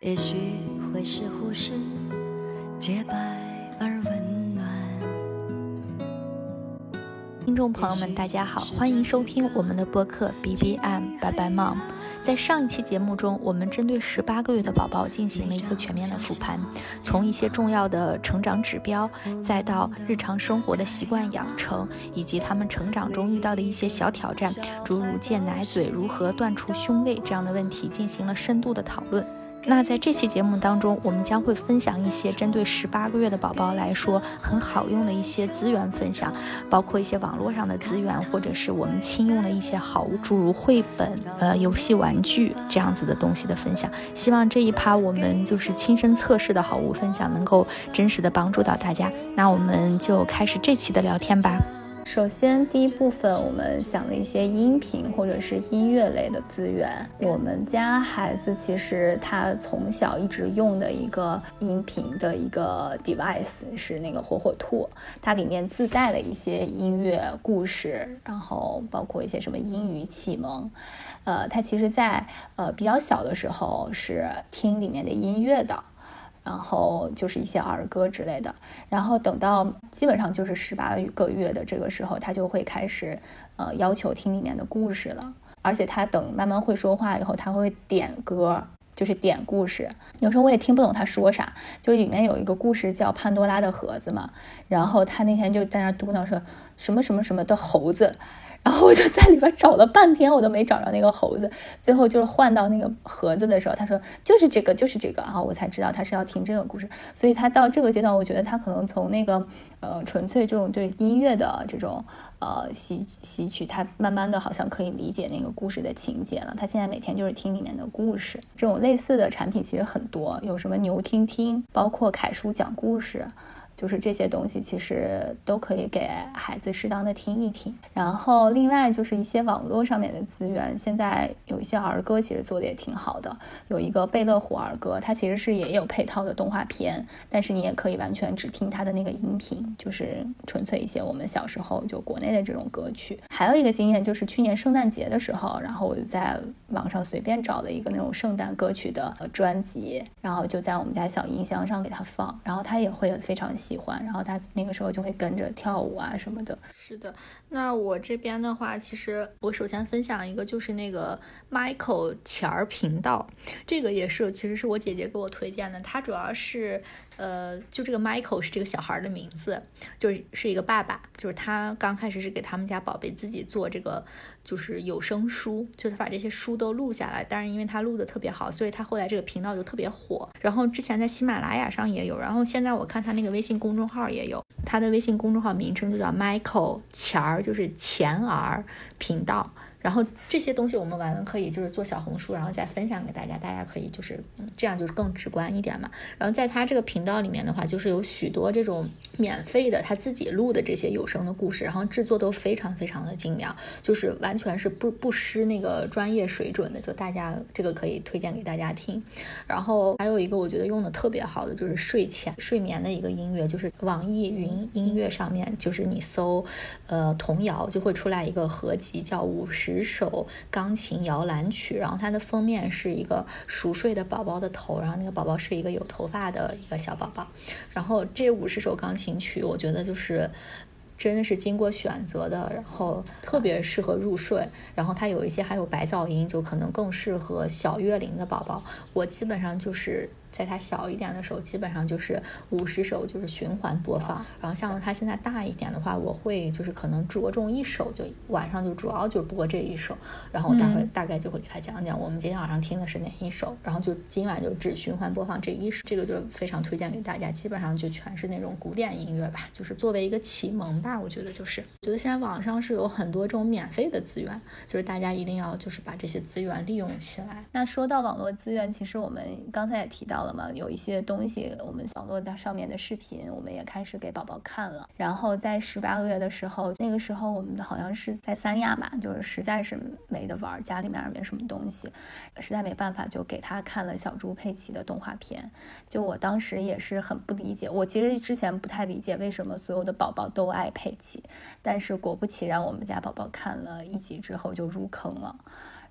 也许会是护士，洁白而温暖。听众朋友们，大家好，欢迎收听我们的播客 B B M 拜拜 Mom。在上一期节目中，我们针对十八个月的宝宝进行了一个全面的复盘，从一些重要的成长指标，再到日常生活的习惯养成，以及他们成长中遇到的一些小挑战，诸如戒奶嘴、如何断除胸 weight 这样的问题，进行了深度的讨论。那在这期节目当中，我们将会分享一些针对十八个月的宝宝来说很好用的一些资源分享，包括一些网络上的资源，或者是我们亲用的一些好物，诸如绘本、呃游戏玩具这样子的东西的分享。希望这一趴我们就是亲身测试的好物分享，能够真实的帮助到大家。那我们就开始这期的聊天吧。首先，第一部分我们想了一些音频或者是音乐类的资源。我们家孩子其实他从小一直用的一个音频的一个 device 是那个火火兔，它里面自带了一些音乐故事，然后包括一些什么英语启蒙。呃，他其实在呃比较小的时候是听里面的音乐的。然后就是一些儿歌之类的，然后等到基本上就是十八个月的这个时候，他就会开始，呃，要求听里面的故事了。而且他等慢慢会说话以后，他会点歌，就是点故事。有时候我也听不懂他说啥，就里面有一个故事叫《潘多拉的盒子》嘛，然后他那天就在那嘟囔说什么什么什么的猴子。然后我就在里边找了半天，我都没找着那个猴子。最后就是换到那个盒子的时候，他说就是这个，就是这个。然后我才知道他是要听这个故事。所以他到这个阶段，我觉得他可能从那个呃纯粹这种对音乐的这种呃吸吸取，他慢慢的好像可以理解那个故事的情节了。他现在每天就是听里面的故事。这种类似的产品其实很多，有什么牛听听，包括凯叔讲故事。就是这些东西其实都可以给孩子适当的听一听，然后另外就是一些网络上面的资源，现在有一些儿歌其实做的也挺好的，有一个贝乐虎儿歌，它其实是也有配套的动画片，但是你也可以完全只听它的那个音频，就是纯粹一些我们小时候就国内的这种歌曲。还有一个经验就是去年圣诞节的时候，然后我就在网上随便找了一个那种圣诞歌曲的专辑，然后就在我们家小音箱上给他放，然后他也会非常。喜欢，然后他那个时候就会跟着跳舞啊什么的。是的，那我这边的话，其实我首先分享一个，就是那个 Michael 钱儿频道，这个也是其实是我姐姐给我推荐的，他主要是。呃，就这个 Michael 是这个小孩的名字，就是是一个爸爸，就是他刚开始是给他们家宝贝自己做这个，就是有声书，就他把这些书都录下来，但是因为他录的特别好，所以他后来这个频道就特别火。然后之前在喜马拉雅上也有，然后现在我看他那个微信公众号也有，他的微信公众号名称就叫 Michael 钱儿，就是钱儿频道。然后这些东西我们完了可以就是做小红书，然后再分享给大家，大家可以就是这样就是更直观一点嘛。然后在他这个频道里面的话，就是有许多这种免费的他自己录的这些有声的故事，然后制作都非常非常的精良，就是完全是不不失那个专业水准的。就大家这个可以推荐给大家听。然后还有一个我觉得用的特别好的就是睡前睡眠的一个音乐，就是网易云音乐上面就是你搜呃童谣就会出来一个合集叫五十。十首钢琴摇篮曲，然后它的封面是一个熟睡的宝宝的头，然后那个宝宝是一个有头发的一个小宝宝。然后这五十首钢琴曲，我觉得就是真的是经过选择的，然后特别适合入睡。然后它有一些还有白噪音，就可能更适合小月龄的宝宝。我基本上就是。在他小一点的时候，基本上就是五十首就是循环播放。然后像他现在大一点的话，我会就是可能着重一首，就晚上就主要就播这一首。然后我待会大概就会给他讲讲，我们今天晚上听的是哪一首。然后就今晚就只循环播放这一首，这个就非常推荐给大家。基本上就全是那种古典音乐吧，就是作为一个启蒙吧。我觉得就是，觉得现在网上是有很多这种免费的资源，就是大家一定要就是把这些资源利用起来。那说到网络资源，其实我们刚才也提到。了嘛，有一些东西，我们网络上面的视频，我们也开始给宝宝看了。然后在十八个月的时候，那个时候我们好像是在三亚吧，就是实在是没得玩，家里面也没什么东西，实在没办法，就给他看了小猪佩奇的动画片。就我当时也是很不理解，我其实之前不太理解为什么所有的宝宝都爱佩奇，但是果不其然，我们家宝宝看了一集之后就入坑了。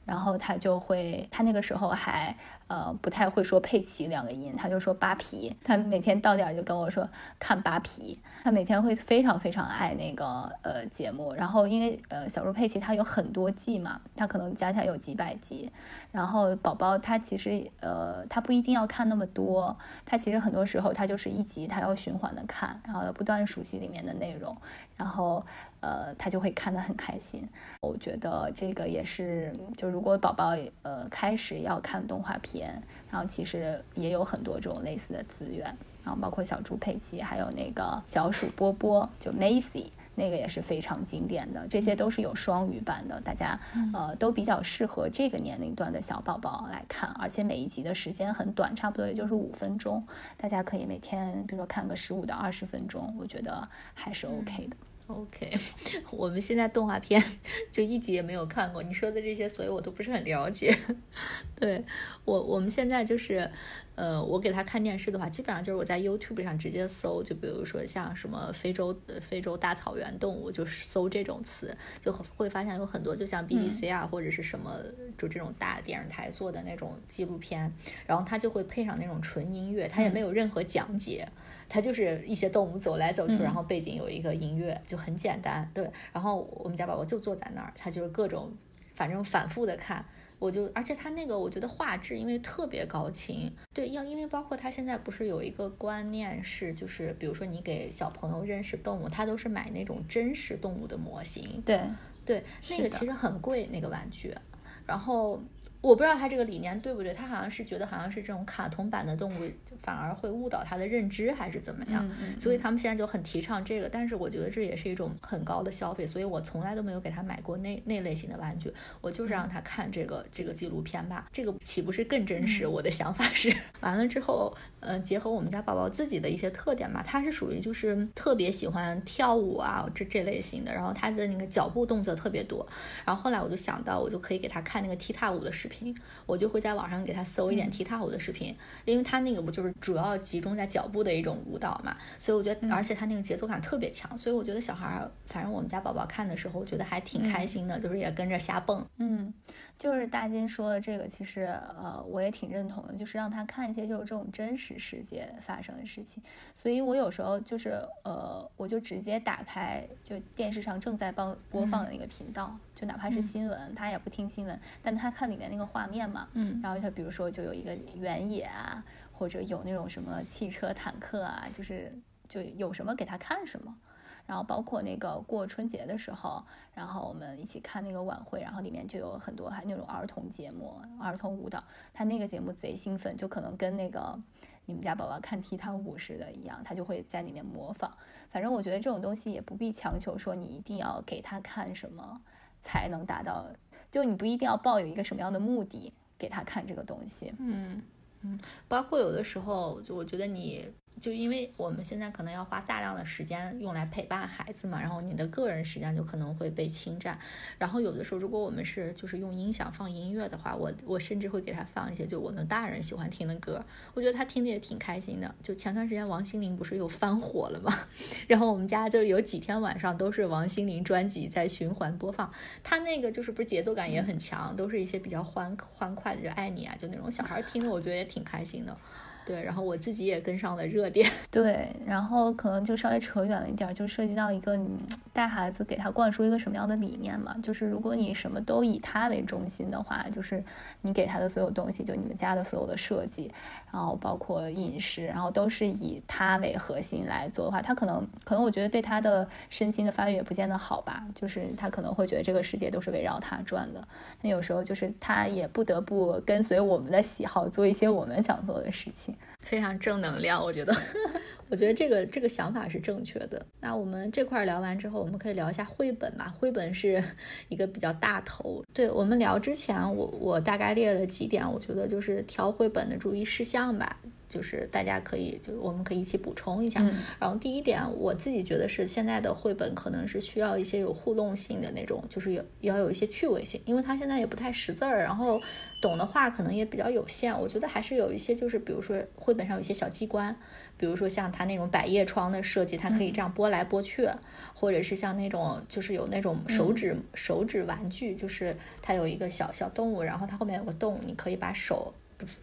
然后他就会，他那个时候还呃不太会说佩奇两个音，他就说扒皮。他每天到点就跟我说看扒皮，他每天会非常非常爱那个呃节目。然后因为呃小猪佩奇它有很多季嘛，它可能加起来有几百集。然后宝宝他其实呃他不一定要看那么多，他其实很多时候他就是一集他要循环的看，然后不断熟悉里面的内容。然后，呃，他就会看得很开心。我觉得这个也是，就如果宝宝呃开始要看动画片，然后其实也有很多这种类似的资源，然后包括小猪佩奇，还有那个小鼠波波，就 Macy 那个也是非常经典的。这些都是有双语版的，大家呃都比较适合这个年龄段的小宝宝来看，而且每一集的时间很短，差不多也就是五分钟，大家可以每天比如说看个十五到二十分钟，我觉得还是 OK 的。OK，我们现在动画片 就一集也没有看过，你说的这些，所以我都不是很了解。对我，我们现在就是。呃，我给他看电视的话，基本上就是我在 YouTube 上直接搜，就比如说像什么非洲非洲大草原动物，就搜这种词，就会发现有很多，就像 BBC 啊或者是什么，就这种大电视台做的那种纪录片，然后他就会配上那种纯音乐，他也没有任何讲解，它就是一些动物走来走去，然后背景有一个音乐，就很简单。对，然后我们家宝宝就坐在那儿，他就是各种，反正反复的看。我就，而且他那个，我觉得画质因为特别高清，对，要因为包括他现在不是有一个观念是，就是比如说你给小朋友认识动物，他都是买那种真实动物的模型，对对，那个其实很贵那个玩具，然后。我不知道他这个理念对不对，他好像是觉得好像是这种卡通版的动物反而会误导他的认知，还是怎么样？所以他们现在就很提倡这个。但是我觉得这也是一种很高的消费，所以我从来都没有给他买过那那类型的玩具。我就是让他看这个这个纪录片吧，这个岂不是更真实？我的想法是，完了之后，呃，结合我们家宝宝自己的一些特点嘛，他是属于就是特别喜欢跳舞啊这这类型的，然后他的那个脚步动作特别多。然后后来我就想到，我就可以给他看那个踢踏舞的视。视频，我就会在网上给他搜一点踢踏舞的视频，因为他那个不就是主要集中在脚步的一种舞蹈嘛，所以我觉得，而且他那个节奏感特别强，所以我觉得小孩儿，反正我们家宝宝看的时候，我觉得还挺开心的，就是也跟着瞎蹦。嗯，就是大金说的这个，其实呃，我也挺认同的，就是让他看一些就是这种真实世界发生的事情。所以我有时候就是呃，我就直接打开就电视上正在播播放的那个频道。就哪怕是新闻，他也不听新闻，但他看里面那个画面嘛，嗯，然后他比如说就有一个原野啊，或者有那种什么汽车、坦克啊，就是就有什么给他看什么，然后包括那个过春节的时候，然后我们一起看那个晚会，然后里面就有很多还那种儿童节目、儿童舞蹈，他那个节目贼兴奋，就可能跟那个你们家宝宝看踢踏舞似的一样，他就会在里面模仿。反正我觉得这种东西也不必强求说你一定要给他看什么。才能达到，就你不一定要抱有一个什么样的目的给他看这个东西，嗯嗯，包括有的时候，就我觉得你。就因为我们现在可能要花大量的时间用来陪伴孩子嘛，然后你的个人时间就可能会被侵占。然后有的时候，如果我们是就是用音响放音乐的话，我我甚至会给他放一些就我们大人喜欢听的歌，我觉得他听的也挺开心的。就前段时间王心凌不是又翻火了嘛，然后我们家就有几天晚上都是王心凌专辑在循环播放，他那个就是不是节奏感也很强，都是一些比较欢欢快的，就爱你啊，就那种小孩听的，我觉得也挺开心的。对，然后我自己也跟上了热点。对，然后可能就稍微扯远了一点，就涉及到一个你带孩子给他灌输一个什么样的理念嘛？就是如果你什么都以他为中心的话，就是你给他的所有东西，就你们家的所有的设计，然后包括饮食，然后都是以他为核心来做的话，他可能可能我觉得对他的身心的发育也不见得好吧。就是他可能会觉得这个世界都是围绕他转的。那有时候就是他也不得不跟随我们的喜好做一些我们想做的事情。非常正能量，我觉得，我觉得这个这个想法是正确的。那我们这块聊完之后，我们可以聊一下绘本吧。绘本是一个比较大头。对我们聊之前，我我大概列了几点，我觉得就是挑绘本的注意事项吧。就是大家可以，就是我们可以一起补充一下。嗯然后第一点，我自己觉得是现在的绘本可能是需要一些有互动性的那种，就是有要有一些趣味性，因为它现在也不太识字儿，然后懂的话可能也比较有限。我觉得还是有一些，就是比如说绘本上有一些小机关，比如说像它那种百叶窗的设计，它可以这样拨来拨去，或者是像那种就是有那种手指、手指玩具，就是它有一个小小动物，然后它后面有个洞，你可以把手。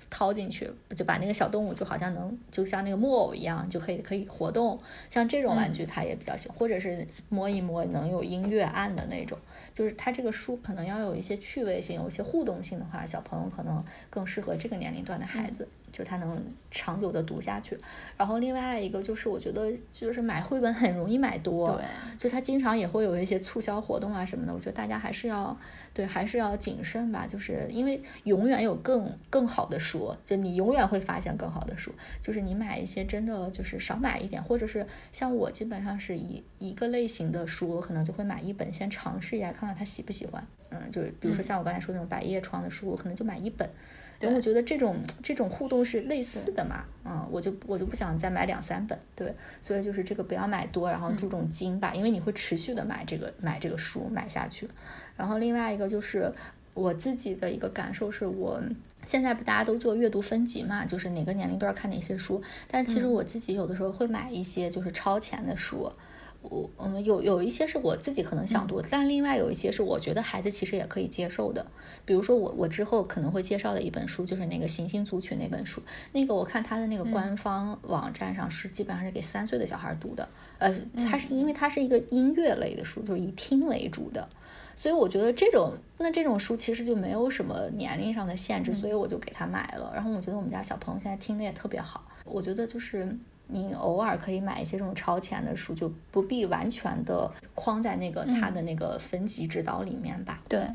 掏进去，就把那个小动物就好像能，就像那个木偶一样，就可以可以活动。像这种玩具，他也比较喜欢，或者是摸一摸能有音乐按的那种。就是它这个书可能要有一些趣味性，有一些互动性的话，小朋友可能更适合这个年龄段的孩子，就他能长久的读下去。然后另外一个就是，我觉得就是买绘本很容易买多，对，就它经常也会有一些促销活动啊什么的。我觉得大家还是要对，还是要谨慎吧，就是因为永远有更更好的书，就你永远会发现更好的书。就是你买一些真的就是少买一点，或者是像我基本上是一一个类型的书，我可能就会买一本先尝试一下，看看他喜不喜欢。嗯，就比如说像我刚才说那种百叶窗的书，我可能就买一本。因为我觉得这种这种互动是类似的嘛，嗯，我就我就不想再买两三本，对，所以就是这个不要买多，然后注重精吧，因为你会持续的买这个买这个书买下去。然后另外一个就是我自己的一个感受是我现在不大家都做阅读分级嘛，就是哪个年龄段看哪些书，但其实我自己有的时候会买一些就是超前的书。我嗯有有一些是我自己可能想读的，但另外有一些是我觉得孩子其实也可以接受的。比如说我我之后可能会介绍的一本书就是那个行星族群那本书，那个我看他的那个官方网站上是基本上是给三岁的小孩读的，呃，它是因为它是一个音乐类的书，就是以听为主的，所以我觉得这种那这种书其实就没有什么年龄上的限制，所以我就给他买了。然后我觉得我们家小朋友现在听的也特别好，我觉得就是。你偶尔可以买一些这种超前的书，就不必完全的框在那个它的那个分级指导里面吧。对，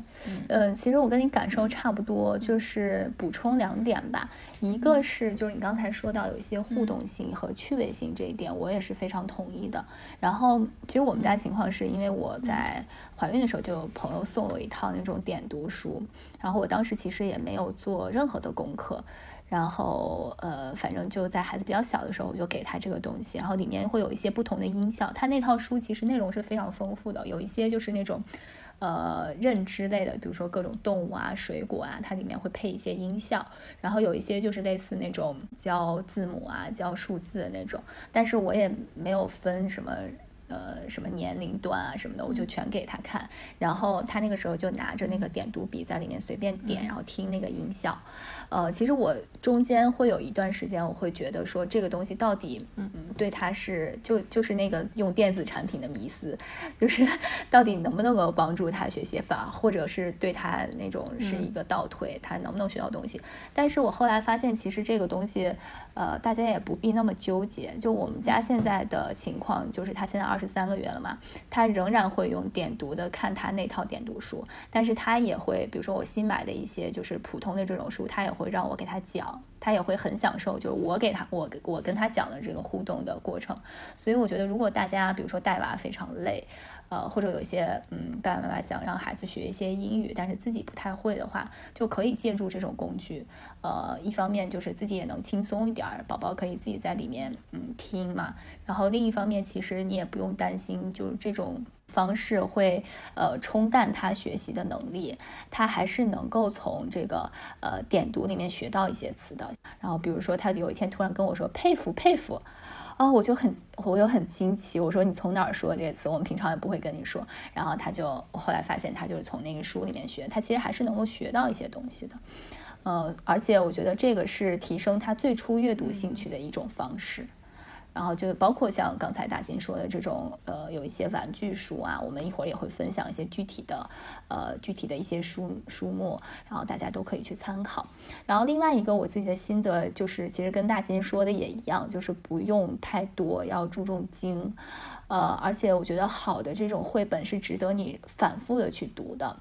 嗯，其实我跟你感受差不多，就是补充两点吧。一个是就是你刚才说到有一些互动性和趣味性这一点，我也是非常同意的。然后其实我们家情况是因为我在怀孕的时候就有朋友送我一套那种点读书，然后我当时其实也没有做任何的功课。然后，呃，反正就在孩子比较小的时候，我就给他这个东西，然后里面会有一些不同的音效。他那套书其实内容是非常丰富的，有一些就是那种，呃，认知类的，比如说各种动物啊、水果啊，它里面会配一些音效。然后有一些就是类似那种教字母啊、教数字的那种，但是我也没有分什么。呃，什么年龄段啊什么的，我就全给他看。然后他那个时候就拿着那个点读笔在里面随便点，然后听那个音效。呃，其实我中间会有一段时间，我会觉得说这个东西到底，嗯，对他是就就是那个用电子产品的迷思，就是 到底能不能够帮助他学写法，或者是对他那种是一个倒退，他能不能学到东西？但是我后来发现，其实这个东西，呃，大家也不必那么纠结。就我们家现在的情况，就是他现在二十三个月了嘛，他仍然会用点读的看他那套点读书，但是他也会，比如说我新买的一些就是普通的这种书，他也会会让我给他讲，他也会很享受，就是我给他我我跟他讲的这个互动的过程。所以我觉得，如果大家比如说带娃非常累，呃，或者有一些嗯爸爸妈妈想让孩子学一些英语，但是自己不太会的话，就可以借助这种工具。呃，一方面就是自己也能轻松一点儿，宝宝可以自己在里面嗯听嘛。然后另一方面，其实你也不用担心，就是这种方式会呃冲淡他学习的能力，他还是能够从这个呃点读里面学到一些词的。然后比如说他有一天突然跟我说佩服佩服。啊，我就很，我又很惊奇。我说你从哪儿说这个词？我们平常也不会跟你说。然后他就，后来发现他就是从那个书里面学，他其实还是能够学到一些东西的。呃，而且我觉得这个是提升他最初阅读兴趣的一种方式。然后就包括像刚才大金说的这种，呃，有一些玩具书啊，我们一会儿也会分享一些具体的，呃，具体的一些书书目，然后大家都可以去参考。然后另外一个我自己的心得就是，其实跟大金说的也一样，就是不用太多，要注重精，呃，而且我觉得好的这种绘本是值得你反复的去读的。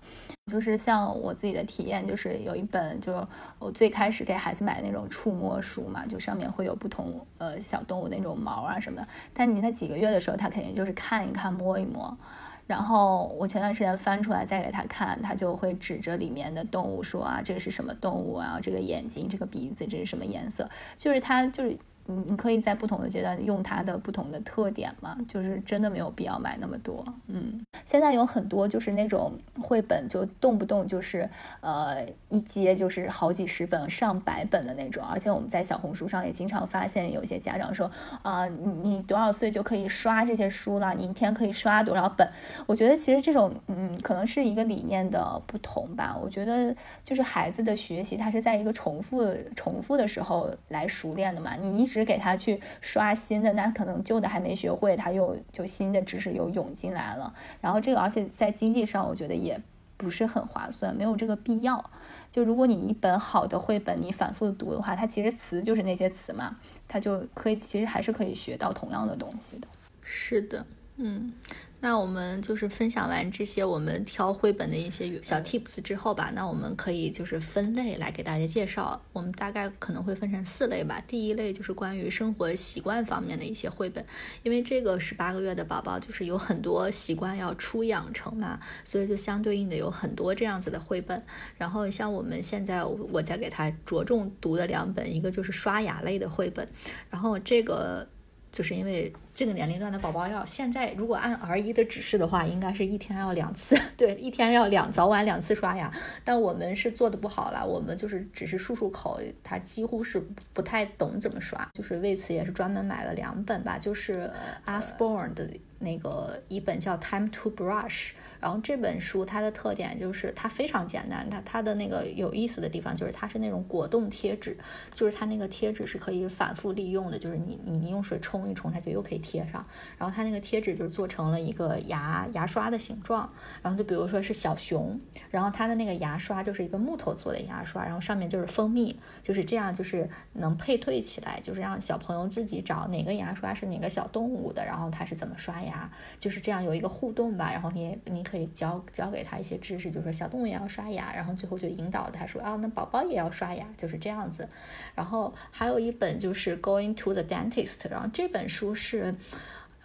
就是像我自己的体验，就是有一本，就是我最开始给孩子买的那种触摸书嘛，就上面会有不同呃小动物那种毛啊什么的。但你在几个月的时候，他肯定就是看一看、摸一摸。然后我前段时间翻出来再给他看，他就会指着里面的动物说啊，这个是什么动物啊？这个眼睛，这个鼻子，这是什么颜色？就是他就是。你你可以在不同的阶段用它的不同的特点嘛，就是真的没有必要买那么多。嗯，现在有很多就是那种绘本，就动不动就是呃一接就是好几十本、上百本的那种。而且我们在小红书上也经常发现有些家长说啊，你你多少岁就可以刷这些书了？你一天可以刷多少本？我觉得其实这种嗯，可能是一个理念的不同吧。我觉得就是孩子的学习，他是在一个重复重复的时候来熟练的嘛。你一直。给他去刷新的，那可能旧的还没学会，他又就新的知识又涌进来了。然后这个，而且在经济上，我觉得也不是很划算，没有这个必要。就如果你一本好的绘本，你反复读的话，它其实词就是那些词嘛，它就可以，其实还是可以学到同样的东西的。是的，嗯。那我们就是分享完这些我们挑绘本的一些小 tips 之后吧，那我们可以就是分类来给大家介绍。我们大概可能会分成四类吧。第一类就是关于生活习惯方面的一些绘本，因为这个十八个月的宝宝就是有很多习惯要初养成嘛，所以就相对应的有很多这样子的绘本。然后像我们现在我在给他着重读的两本，一个就是刷牙类的绘本，然后这个。就是因为这个年龄段的宝宝要现在如果按 R 一的指示的话，应该是一天要两次，对，一天要两早晚两次刷牙。但我们是做的不好了，我们就是只是漱漱口，他几乎是不太懂怎么刷。就是为此也是专门买了两本吧，就是 Asborn 的。那个一本叫《Time to Brush》，然后这本书它的特点就是它非常简单，它它的那个有意思的地方就是它是那种果冻贴纸，就是它那个贴纸是可以反复利用的，就是你你你用水冲一冲，它就又可以贴上。然后它那个贴纸就做成了一个牙牙刷的形状，然后就比如说是小熊，然后它的那个牙刷就是一个木头做的牙刷，然后上面就是蜂蜜，就是这样就是能配对起来，就是让小朋友自己找哪个牙刷是哪个小动物的，然后它是怎么刷牙。就是这样有一个互动吧，然后你你可以教教给他一些知识，就是说小动物也要刷牙，然后最后就引导他说啊，那宝宝也要刷牙，就是这样子。然后还有一本就是《Going to the Dentist》，然后这本书是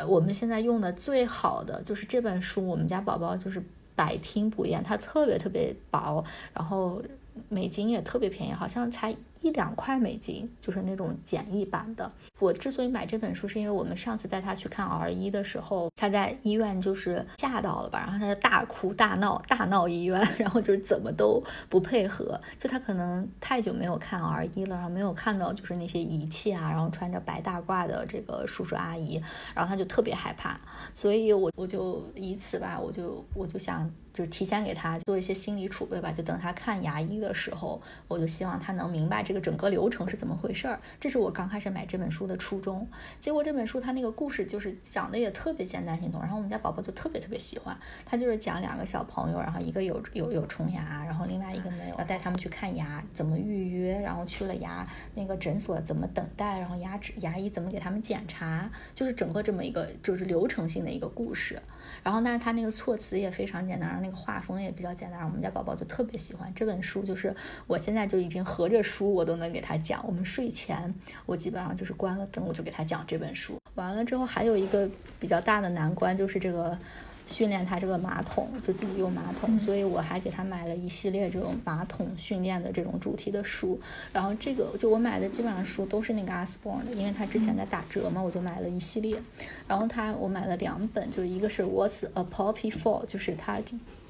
我们现在用的最好的，就是这本书我们家宝宝就是百听不厌，它特别特别薄，然后美金也特别便宜，好像才。一两块美金，就是那种简易版的。我之所以买这本书，是因为我们上次带他去看 R 一的时候，他在医院就是吓到了吧，然后他就大哭大闹，大闹医院，然后就是怎么都不配合。就他可能太久没有看 R 一了，然后没有看到就是那些仪器啊，然后穿着白大褂的这个叔叔阿姨，然后他就特别害怕。所以我我就以此吧，我就我就想。就是提前给他做一些心理储备吧，就等他看牙医的时候，我就希望他能明白这个整个流程是怎么回事儿。这是我刚开始买这本书的初衷。结果这本书它那个故事就是讲的也特别简单易懂，然后我们家宝宝就特别特别喜欢。他就是讲两个小朋友，然后一个有有有虫牙，然后另外一个没有，要带他们去看牙，怎么预约，然后去了牙那个诊所怎么等待，然后牙齿牙医怎么给他们检查，就是整个这么一个就是流程性的一个故事。然后但是他那个措辞也非常简单。那个画风也比较简单，我们家宝宝就特别喜欢这本书。就是我现在就已经合着书，我都能给他讲。我们睡前，我基本上就是关了灯，我就给他讲这本书。完了之后，还有一个比较大的难关，就是这个训练他这个马桶，就自己用马桶。所以我还给他买了一系列这种马桶训练的这种主题的书。然后这个就我买的基本上书都是那个 Asborn 的，因为他之前在打折嘛，我就买了一系列。然后他我买了两本，就是一个是 What's a Poppy For，就是他。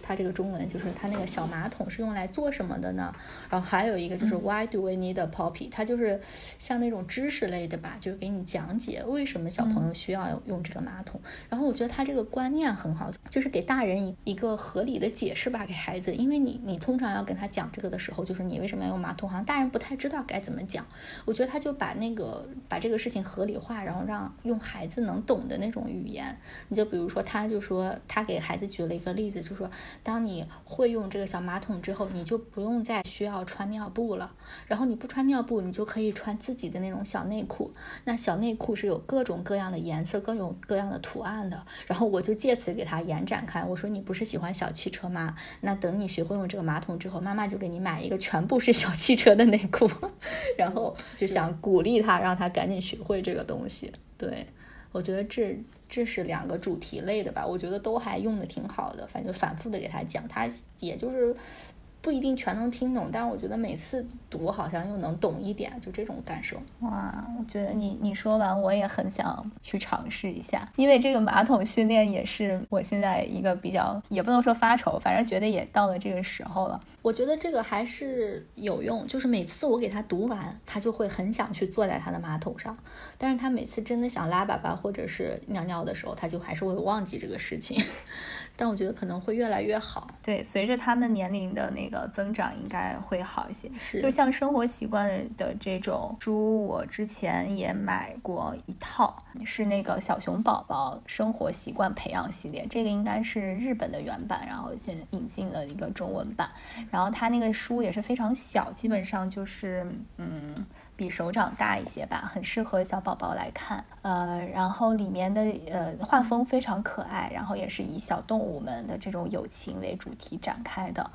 它这个中文就是它那个小马桶是用来做什么的呢？然后还有一个就是 Why do we need a poppy？它就是像那种知识类的吧，就是给你讲解为什么小朋友需要用这个马桶。然后我觉得他这个观念很好，就是给大人一一个合理的解释吧，给孩子，因为你你通常要跟他讲这个的时候，就是你为什么要用马桶，好像大人不太知道该怎么讲。我觉得他就把那个把这个事情合理化，然后让用孩子能懂的那种语言。你就比如说，他就说他给孩子举了一个例子，就说。当你会用这个小马桶之后，你就不用再需要穿尿布了。然后你不穿尿布，你就可以穿自己的那种小内裤。那小内裤是有各种各样的颜色、各种各样的图案的。然后我就借此给他延展开，我说你不是喜欢小汽车吗？那等你学会用这个马桶之后，妈妈就给你买一个全部是小汽车的内裤。然后就想鼓励他，让他赶紧学会这个东西。对我觉得这这是两个主题类的吧，我觉得都还用的挺好的，反正反复的给他讲，他也就是不一定全能听懂，但是我觉得每次读好像又能懂一点，就这种感受。哇，我觉得你你说完我也很想去尝试一下，因为这个马桶训练也是我现在一个比较，也不能说发愁，反正觉得也到了这个时候了。我觉得这个还是有用，就是每次我给他读完，他就会很想去坐在他的马桶上，但是他每次真的想拉粑粑或者是尿尿的时候，他就还是会忘记这个事情。但我觉得可能会越来越好。对，随着他们年龄的那个增长，应该会好一些。是，就像生活习惯的这种书，我之前也买过一套，是那个小熊宝宝生活习惯培养系列，这个应该是日本的原版，然后现在引进了一个中文版。然后它那个书也是非常小，基本上就是嗯比手掌大一些吧，很适合小宝宝来看。呃，然后里面的呃画风非常可爱，然后也是以小动物们的这种友情为主题展开的。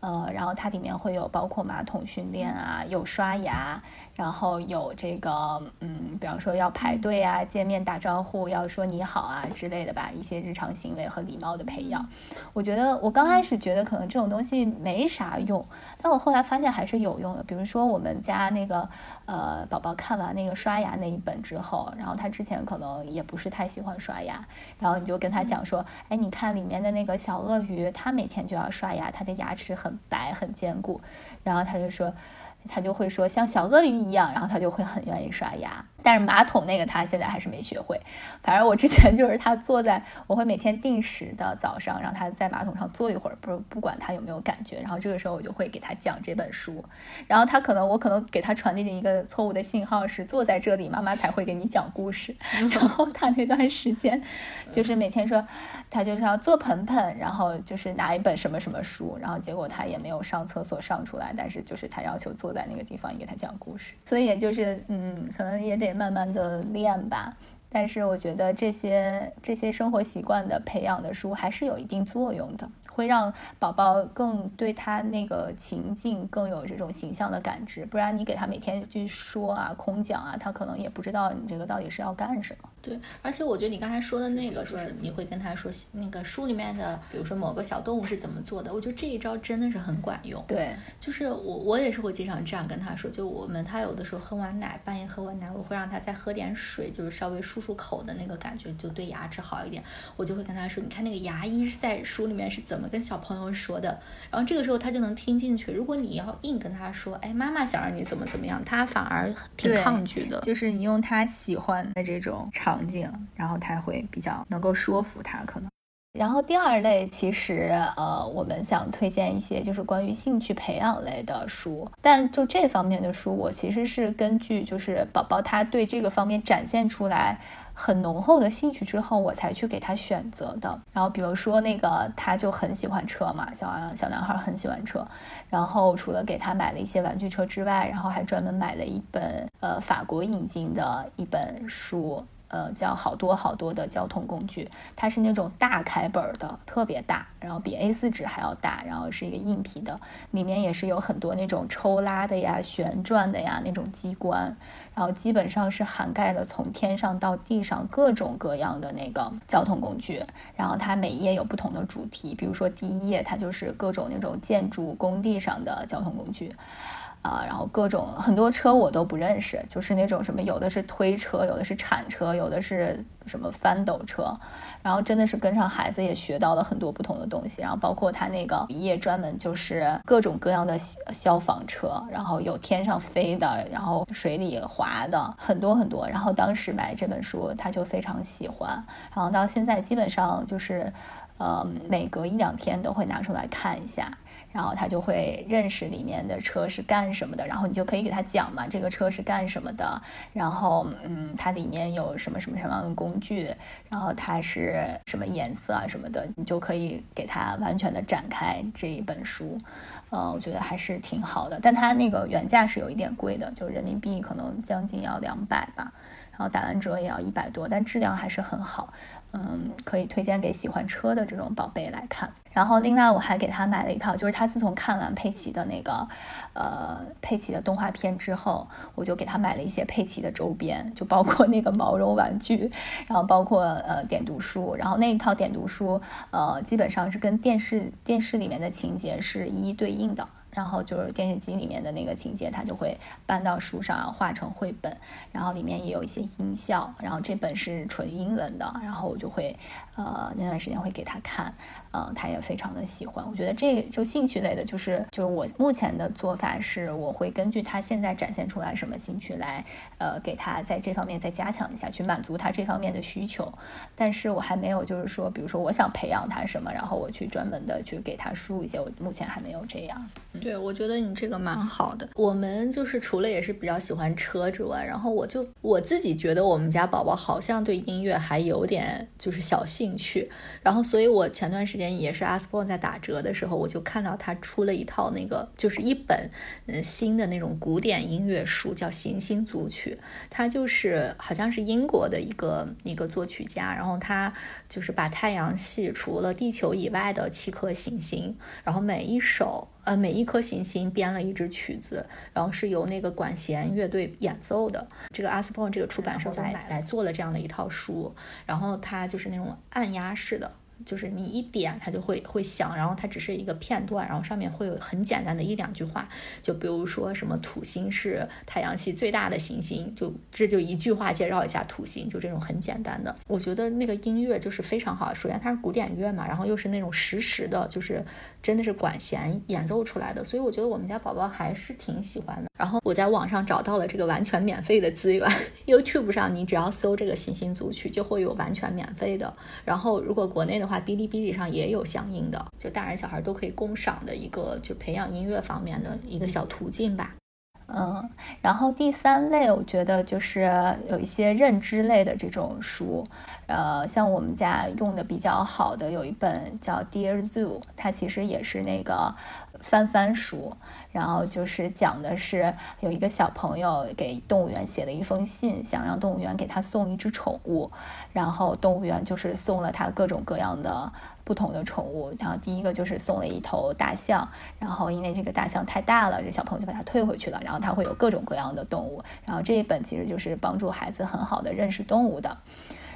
呃，然后它里面会有包括马桶训练啊，有刷牙。然后有这个，嗯，比方说要排队啊，见面打招呼，要说你好啊之类的吧，一些日常行为和礼貌的培养。我觉得我刚开始觉得可能这种东西没啥用，但我后来发现还是有用的。比如说我们家那个，呃，宝宝看完那个刷牙那一本之后，然后他之前可能也不是太喜欢刷牙，然后你就跟他讲说，哎，你看里面的那个小鳄鱼，它每天就要刷牙，它的牙齿很白很坚固，然后他就说。他就会说像小鳄鱼一样，然后他就会很愿意刷牙。但是马桶那个他现在还是没学会。反正我之前 就是他坐在，我会每天定时的早上让他在马桶上坐一会儿，不不管他有没有感觉。然后这个时候我就会给他讲这本书。然后他可能我可能给他传递的一个错误的信号是坐在这里，妈妈才会给你讲故事。然后他那段时间就是每天说他就是要坐盆盆，然后就是拿一本什么什么书，然后结果他也没有上厕所上出来，但是就是他要求坐在那个地方给他讲故事。所以也就是嗯，可能也得。慢慢的练吧，但是我觉得这些这些生活习惯的培养的书还是有一定作用的。会让宝宝更对他那个情境更有这种形象的感知，不然你给他每天去说啊、空讲啊，他可能也不知道你这个到底是要干什么。对，而且我觉得你刚才说的那个，就是你会跟他说那个书里面的，比如说某个小动物是怎么做的，我觉得这一招真的是很管用。对，就是我我也是会经常这样跟他说，就我们他有的时候喝完奶，半夜喝完奶，我会让他再喝点水，就是稍微漱漱口的那个感觉，就对牙齿好一点。我就会跟他说，你看那个牙医是在书里面是怎么。跟小朋友说的，然后这个时候他就能听进去。如果你要硬跟他说，哎，妈妈想让你怎么怎么样，他反而挺抗拒的。就是你用他喜欢的这种场景，然后他会比较能够说服他，可能。然后第二类，其实呃，我们想推荐一些就是关于兴趣培养类的书，但就这方面的书，我其实是根据就是宝宝他对这个方面展现出来。很浓厚的兴趣之后，我才去给他选择的。然后，比如说那个，他就很喜欢车嘛，小小男孩很喜欢车。然后，除了给他买了一些玩具车之外，然后还专门买了一本呃法国引进的一本书。呃，叫好多好多的交通工具，它是那种大开本的，特别大，然后比 A4 纸还要大，然后是一个硬皮的，里面也是有很多那种抽拉的呀、旋转的呀那种机关，然后基本上是涵盖了从天上到地上各种各样的那个交通工具，然后它每一页有不同的主题，比如说第一页它就是各种那种建筑工地上的交通工具。啊，然后各种很多车我都不认识，就是那种什么有的是推车，有的是铲车，有的是什么翻斗车，然后真的是跟上孩子也学到了很多不同的东西，然后包括他那个一页专门就是各种各样的消防车，然后有天上飞的，然后水里滑的，很多很多。然后当时买这本书他就非常喜欢，然后到现在基本上就是，呃，每隔一两天都会拿出来看一下。然后他就会认识里面的车是干什么的，然后你就可以给他讲嘛，这个车是干什么的，然后嗯，它里面有什么什么什么的工具，然后它是什么颜色啊什么的，你就可以给他完全的展开这一本书，呃，我觉得还是挺好的，但它那个原价是有一点贵的，就人民币可能将近要两百吧，然后打完折也要一百多，但质量还是很好。嗯，可以推荐给喜欢车的这种宝贝来看。然后另外我还给他买了一套，就是他自从看完佩奇的那个，呃，佩奇的动画片之后，我就给他买了一些佩奇的周边，就包括那个毛绒玩具，然后包括呃点读书，然后那一套点读书，呃，基本上是跟电视电视里面的情节是一一对应的。然后就是电视机里面的那个情节，它就会搬到书上，画成绘本。然后里面也有一些音效。然后这本是纯英文的。然后我就会，呃，那段时间会给他看，嗯，他也非常的喜欢。我觉得这就兴趣类的，就是就是我目前的做法是，我会根据他现在展现出来什么兴趣来，呃，给他在这方面再加强一下，去满足他这方面的需求。但是我还没有就是说，比如说我想培养他什么，然后我去专门的去给他输一些。我目前还没有这样。对，我觉得你这个蛮好的。我们就是除了也是比较喜欢车之外，然后我就我自己觉得我们家宝宝好像对音乐还有点就是小兴趣。然后，所以我前段时间也是 a s p o 在打折的时候，我就看到他出了一套那个就是一本嗯新的那种古典音乐书，叫《行星组曲》。它就是好像是英国的一个一个作曲家，然后他就是把太阳系除了地球以外的七颗行星，然后每一首。呃，每一颗行星编了一支曲子，然后是由那个管弦乐队演奏的。这个阿斯珀这个出版社就买来做了这样的一套书，然后它就是那种按压式的。就是你一点它就会会响，然后它只是一个片段，然后上面会有很简单的一两句话，就比如说什么土星是太阳系最大的行星，就这就一句话介绍一下土星，就这种很简单的。我觉得那个音乐就是非常好，首先它是古典乐嘛，然后又是那种实时的，就是真的是管弦演奏出来的，所以我觉得我们家宝宝还是挺喜欢的。然后我在网上找到了这个完全免费的资源，YouTube 上你只要搜这个行星组曲就会有完全免费的，然后如果国内的话。哔哩哔哩上也有相应的，就大人小孩都可以共赏的一个，就培养音乐方面的一个小途径吧。嗯，然后第三类，我觉得就是有一些认知类的这种书，呃，像我们家用的比较好的有一本叫《Dear Zoo》，它其实也是那个翻翻书。然后就是讲的是有一个小朋友给动物园写了一封信，想让动物园给他送一只宠物，然后动物园就是送了他各种各样的不同的宠物。然后第一个就是送了一头大象，然后因为这个大象太大了，这小朋友就把它退回去了。然后他会有各种各样的动物。然后这一本其实就是帮助孩子很好的认识动物的。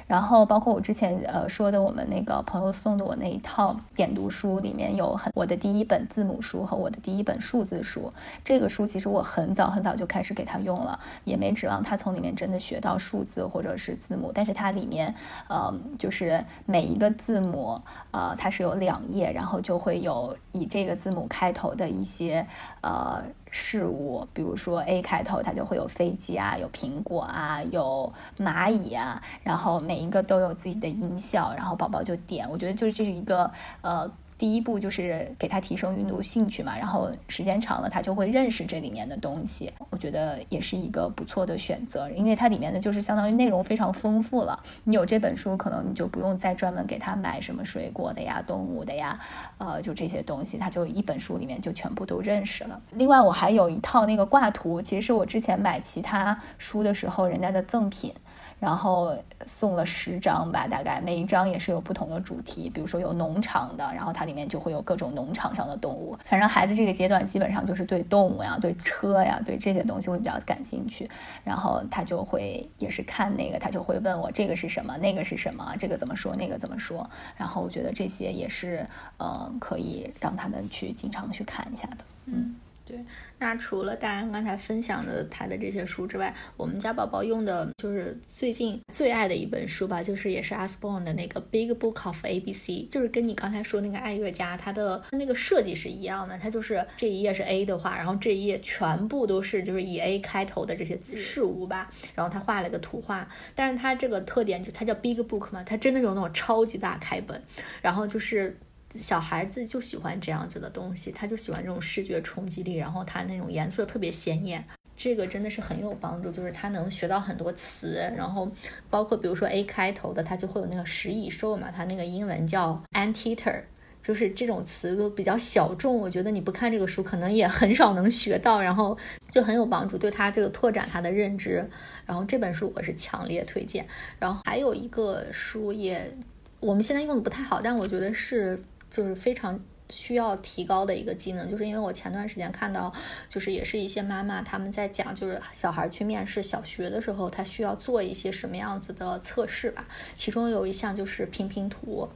然后包括我之前呃说的，我们那个朋友送的我那一套点读书，里面有很我的第一本字母书和我的第一本数字书。这个书其实我很早很早就开始给他用了，也没指望他从里面真的学到数字或者是字母。但是它里面呃就是每一个字母呃它是有两页，然后就会有以这个字母开头的一些呃。事物，比如说 A 开头，它就会有飞机啊，有苹果啊，有蚂蚁啊，然后每一个都有自己的音效，然后宝宝就点。我觉得就是这是一个呃。第一步就是给他提升运动兴趣嘛，然后时间长了，他就会认识这里面的东西。我觉得也是一个不错的选择，因为它里面的就是相当于内容非常丰富了。你有这本书，可能你就不用再专门给他买什么水果的呀、动物的呀，呃，就这些东西，他就一本书里面就全部都认识了。另外，我还有一套那个挂图，其实是我之前买其他书的时候人家的赠品。然后送了十张吧，大概每一张也是有不同的主题，比如说有农场的，然后它里面就会有各种农场上的动物。反正孩子这个阶段基本上就是对动物呀、对车呀、对这些东西会比较感兴趣，然后他就会也是看那个，他就会问我这个是什么，那个是什么，这个怎么说，那个怎么说。然后我觉得这些也是，嗯，可以让他们去经常去看一下的，嗯。对，那除了大安刚才分享的他的这些书之外，我们家宝宝用的就是最近最爱的一本书吧，就是也是 Asborn 的那个 Big Book of A B C，就是跟你刚才说那个爱乐家，它的那个设计是一样的，它就是这一页是 A 的话，然后这一页全部都是就是以 A 开头的这些事物吧，然后他画了个图画，但是它这个特点就它叫 Big Book 嘛，它真的有那种超级大开本，然后就是。小孩子就喜欢这样子的东西，他就喜欢这种视觉冲击力，然后他那种颜色特别鲜艳，这个真的是很有帮助，就是他能学到很多词，然后包括比如说 A 开头的，他就会有那个食蚁兽嘛，它那个英文叫 anteater，就是这种词都比较小众，我觉得你不看这个书可能也很少能学到，然后就很有帮助，对他这个拓展他的认知，然后这本书我是强烈推荐，然后还有一个书也我们现在用的不太好，但我觉得是。就是非常。需要提高的一个技能，就是因为我前段时间看到，就是也是一些妈妈他们在讲，就是小孩去面试小学的时候，他需要做一些什么样子的测试吧。其中有一项就是拼拼图，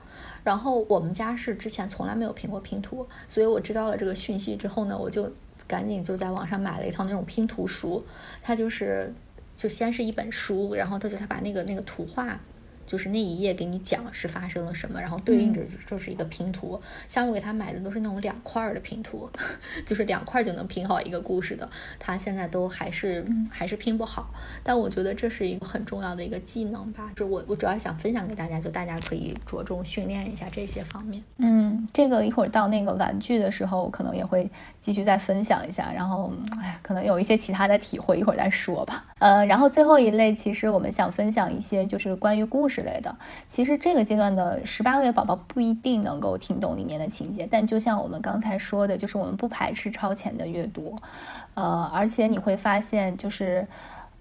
然后我们家是之前从来没有拼过拼图，所以我知道了这个讯息之后呢，我就赶紧就在网上买了一套那种拼图书，它就是就先是一本书，然后他就他把那个那个图画。就是那一页给你讲是发生了什么，然后对应着就是一个拼图。像我给他买的都是那种两块儿的拼图，就是两块就能拼好一个故事的。他现在都还是还是拼不好，但我觉得这是一个很重要的一个技能吧。就我我主要想分享给大家，就大家可以着重训练一下这些方面。嗯，这个一会儿到那个玩具的时候，可能也会继续再分享一下。然后，哎，可能有一些其他的体会，一会儿再说吧。呃，然后最后一类，其实我们想分享一些就是关于故事。之类的，其实这个阶段的十八个月宝宝不一定能够听懂里面的情节，但就像我们刚才说的，就是我们不排斥超前的阅读，呃，而且你会发现，就是，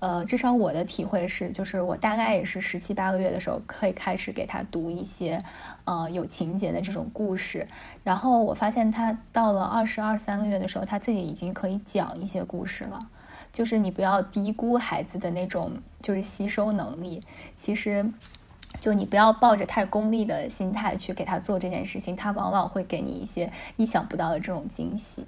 呃，至少我的体会是，就是我大概也是十七八个月的时候，可以开始给他读一些，呃，有情节的这种故事，然后我发现他到了二十二三个月的时候，他自己已经可以讲一些故事了。就是你不要低估孩子的那种就是吸收能力，其实。就你不要抱着太功利的心态去给他做这件事情，他往往会给你一些意想不到的这种惊喜。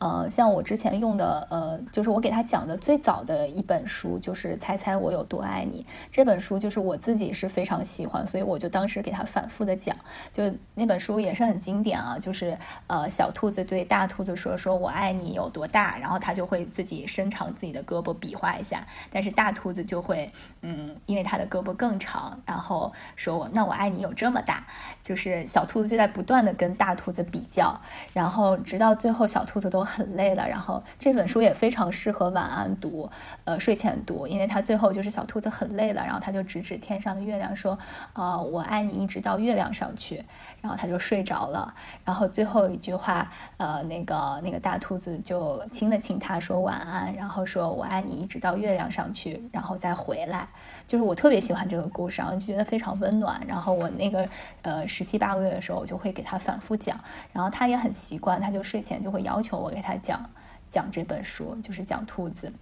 呃，像我之前用的，呃，就是我给他讲的最早的一本书，就是《猜猜我有多爱你》这本书，就是我自己是非常喜欢，所以我就当时给他反复的讲。就那本书也是很经典啊，就是呃，小兔子对大兔子说：“说我爱你有多大？”然后他就会自己伸长自己的胳膊比划一下，但是大兔子就会，嗯，因为它的胳膊更长，然后说我那我爱你有这么大，就是小兔子就在不断的跟大兔子比较，然后直到最后小兔子都。很累了，然后这本书也非常适合晚安读，呃，睡前读，因为它最后就是小兔子很累了，然后他就指指天上的月亮说，呃，我爱你一直到月亮上去，然后他就睡着了，然后最后一句话，呃，那个那个大兔子就亲了亲他说晚安，然后说我爱你一直到月亮上去，然后再回来，就是我特别喜欢这个故事，然后就觉得非常温暖，然后我那个呃十七八个月的时候，我就会给他反复讲，然后他也很习惯，他就睡前就会要求我。给他讲讲这本书，就是讲兔子，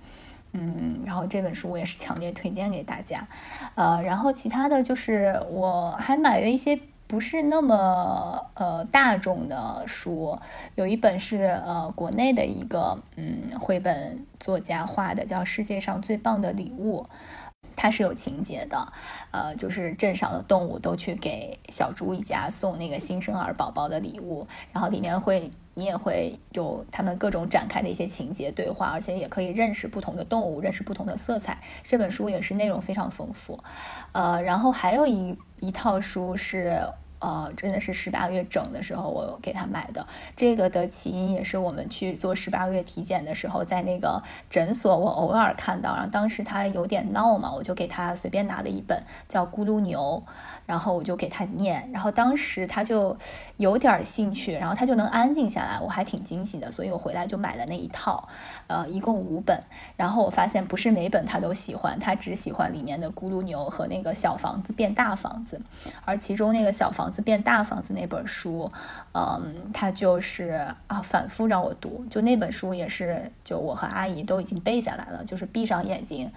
嗯，然后这本书我也是强烈推荐给大家，呃，然后其他的就是我还买了一些不是那么呃大众的书，有一本是呃国内的一个嗯绘本作家画的，叫《世界上最棒的礼物》。它是有情节的，呃，就是镇上的动物都去给小猪一家送那个新生儿宝宝的礼物，然后里面会你也会有他们各种展开的一些情节对话，而且也可以认识不同的动物，认识不同的色彩。这本书也是内容非常丰富，呃，然后还有一一套书是。呃，真的是十八个月整的时候，我给他买的。这个的起因也是我们去做十八个月体检的时候，在那个诊所，我偶尔看到，然后当时他有点闹嘛，我就给他随便拿了一本叫《咕噜牛》，然后我就给他念，然后当时他就有点兴趣，然后他就能安静下来，我还挺惊喜的，所以我回来就买了那一套，呃，一共五本。然后我发现不是每本他都喜欢，他只喜欢里面的咕噜牛和那个小房子变大房子，而其中那个小房。房子变大房子那本书，嗯，他就是啊，反复让我读。就那本书也是，就我和阿姨都已经背下来了，就是闭上眼睛。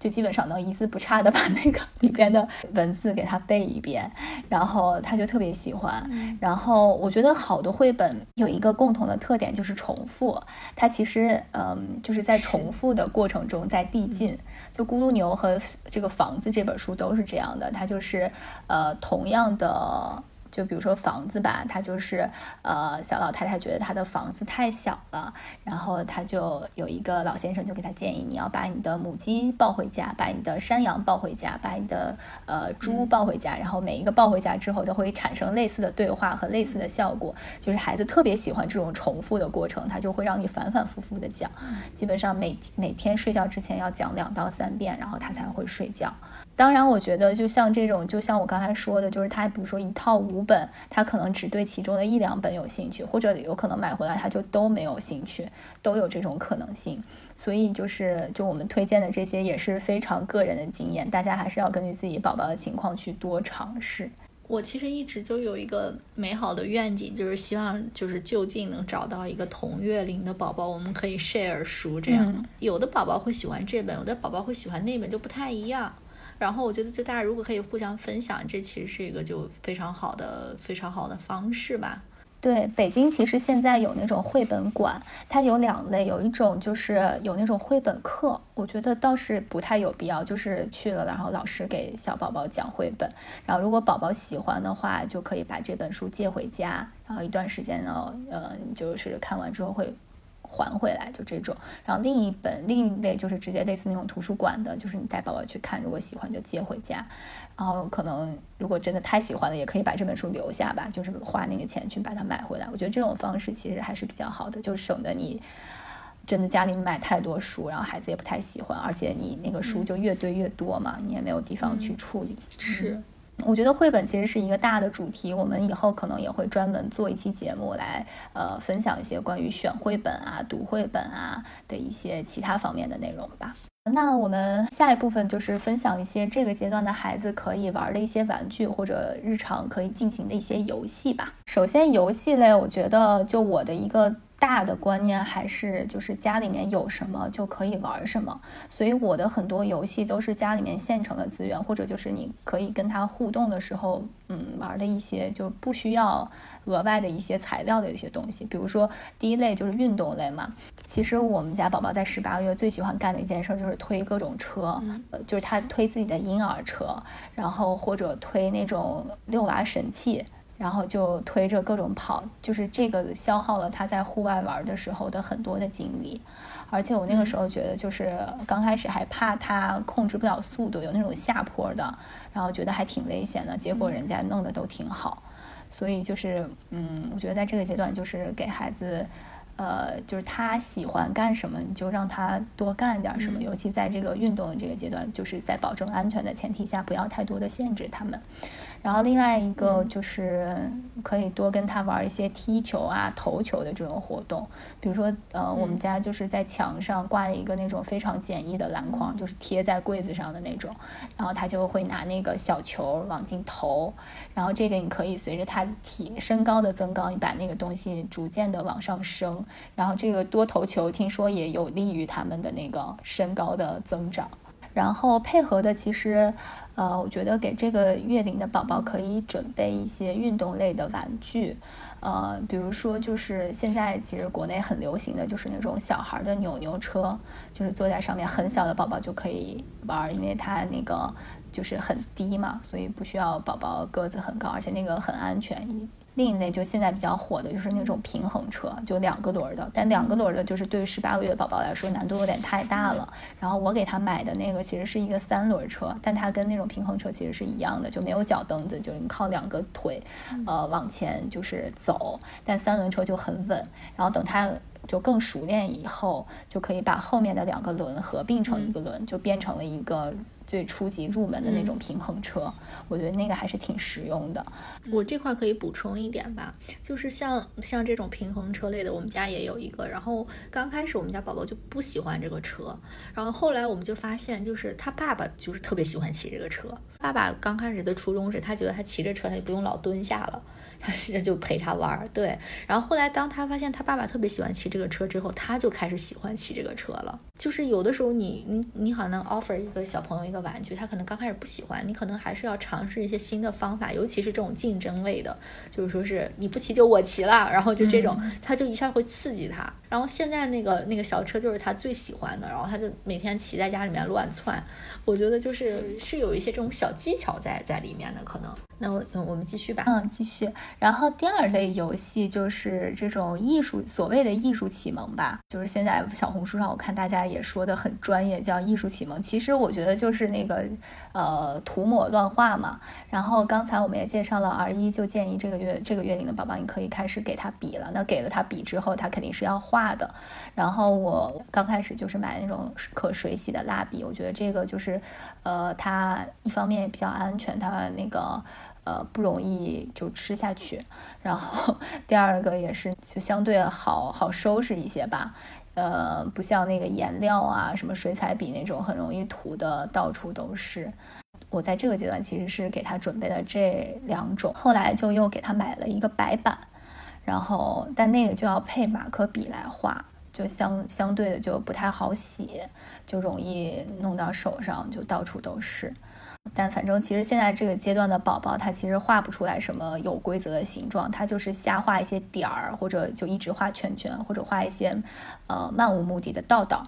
就基本上能一字不差的把那个里边的文字给他背一遍，然后他就特别喜欢。然后我觉得好的绘本有一个共同的特点就是重复，它其实嗯就是在重复的过程中在递进。就《咕噜牛》和这个房子这本书都是这样的，它就是呃同样的。就比如说房子吧，他就是，呃，小老太太觉得他的房子太小了，然后他就有一个老先生就给他建议，你要把你的母鸡抱回家，把你的山羊抱回家，把你的呃猪抱回家，然后每一个抱回家之后都会产生类似的对话和类似的效果，就是孩子特别喜欢这种重复的过程，他就会让你反反复复的讲，基本上每每天睡觉之前要讲两到三遍，然后他才会睡觉。当然，我觉得就像这种，就像我刚才说的，就是他比如说一套五本，他可能只对其中的一两本有兴趣，或者有可能买回来他就都没有兴趣，都有这种可能性。所以就是就我们推荐的这些也是非常个人的经验，大家还是要根据自己宝宝的情况去多尝试。我其实一直就有一个美好的愿景，就是希望就是就近能找到一个同月龄的宝宝，我们可以 share 书。这样，有的宝宝会喜欢这本，有的宝宝会喜欢那本，就不太一样。然后我觉得，就大家如果可以互相分享，这其实是一个就非常好的、非常好的方式吧。对，北京其实现在有那种绘本馆，它有两类，有一种就是有那种绘本课，我觉得倒是不太有必要，就是去了，然后老师给小宝宝讲绘本，然后如果宝宝喜欢的话，就可以把这本书借回家，然后一段时间呢，呃，就是看完之后会。还回来就这种，然后另一本另一类就是直接类似那种图书馆的，就是你带宝宝去看，如果喜欢就接回家，然后可能如果真的太喜欢了，也可以把这本书留下吧，就是花那个钱去把它买回来。我觉得这种方式其实还是比较好的，就省得你真的家里买太多书，然后孩子也不太喜欢，而且你那个书就越堆越多嘛，你也没有地方去处理。是。我觉得绘本其实是一个大的主题，我们以后可能也会专门做一期节目来，呃，分享一些关于选绘本啊、读绘本啊的一些其他方面的内容吧。那我们下一部分就是分享一些这个阶段的孩子可以玩的一些玩具或者日常可以进行的一些游戏吧。首先，游戏类，我觉得就我的一个。大的观念还是就是家里面有什么就可以玩什么，所以我的很多游戏都是家里面现成的资源，或者就是你可以跟他互动的时候，嗯，玩的一些就不需要额外的一些材料的一些东西。比如说第一类就是运动类嘛，其实我们家宝宝在十八个月最喜欢干的一件事就是推各种车，呃，就是他推自己的婴儿车，然后或者推那种遛娃神器。然后就推着各种跑，就是这个消耗了他在户外玩的时候的很多的精力，而且我那个时候觉得，就是刚开始还怕他控制不了速度，有那种下坡的，然后觉得还挺危险的。结果人家弄得都挺好，所以就是，嗯，我觉得在这个阶段，就是给孩子。呃，就是他喜欢干什么，你就让他多干点什么。尤其在这个运动的这个阶段，就是在保证安全的前提下，不要太多的限制他们。然后另外一个就是可以多跟他玩一些踢球啊、投球的这种活动。比如说，呃，我们家就是在墙上挂了一个那种非常简易的篮筐，就是贴在柜子上的那种。然后他就会拿那个小球往进投。然后这个你可以随着他体身高的增高，你把那个东西逐渐的往上升。然后这个多投球听说也有利于他们的那个身高的增长。然后配合的其实，呃，我觉得给这个月龄的宝宝可以准备一些运动类的玩具，呃，比如说就是现在其实国内很流行的就是那种小孩的扭扭车，就是坐在上面很小的宝宝就可以玩，因为它那个就是很低嘛，所以不需要宝宝个子很高，而且那个很安全。另一类就现在比较火的就是那种平衡车，就两个轮儿的，但两个轮儿的就是对于十八个月的宝宝来说难度有点太大了。然后我给他买的那个其实是一个三轮车，但它跟那种平衡车其实是一样的，就没有脚蹬子，就是你靠两个腿，呃，往前就是走。但三轮车就很稳。然后等他就更熟练以后，就可以把后面的两个轮合并成一个轮，就变成了一个。最初级入门的那种平衡车，我觉得那个还是挺实用的。我这块可以补充一点吧，就是像像这种平衡车类的，我们家也有一个。然后刚开始我们家宝宝就不喜欢这个车，然后后来我们就发现，就是他爸爸就是特别喜欢骑这个车。爸爸刚开始的初衷是他觉得他骑着车他就不用老蹲下了。他试着就陪他玩儿，对。然后后来，当他发现他爸爸特别喜欢骑这个车之后，他就开始喜欢骑这个车了。就是有的时候，你你你好像 offer 一个小朋友一个玩具，他可能刚开始不喜欢，你可能还是要尝试一些新的方法，尤其是这种竞争类的，就是说是你不骑就我骑了，然后就这种，他就一下会刺激他。然后现在那个那个小车就是他最喜欢的，然后他就每天骑在家里面乱窜。我觉得就是是有一些这种小技巧在在里面的，可能。那我我们继续吧。嗯，继续。然后第二类游戏就是这种艺术，所谓的艺术启蒙吧，就是现在小红书上我看大家也说的很专业，叫艺术启蒙。其实我觉得就是是那个呃涂抹乱画嘛。然后刚才我们也介绍了，R 一就建议这个月这个月龄的宝宝，你可以开始给他笔了。那给了他笔之后，他肯定是要画的。然后我刚开始就是买那种可水洗的蜡笔，我觉得这个就是呃它一方面也比较安全，它那个。呃，不容易就吃下去。然后 第二个也是就相对好好收拾一些吧。呃，不像那个颜料啊，什么水彩笔那种很容易涂的到处都是。我在这个阶段其实是给他准备了这两种，后来就又给他买了一个白板，然后但那个就要配马克笔来画，就相相对的就不太好写，就容易弄到手上，就到处都是。但反正其实现在这个阶段的宝宝，他其实画不出来什么有规则的形状，他就是瞎画一些点儿，或者就一直画圈圈，或者画一些呃漫无目的的道道。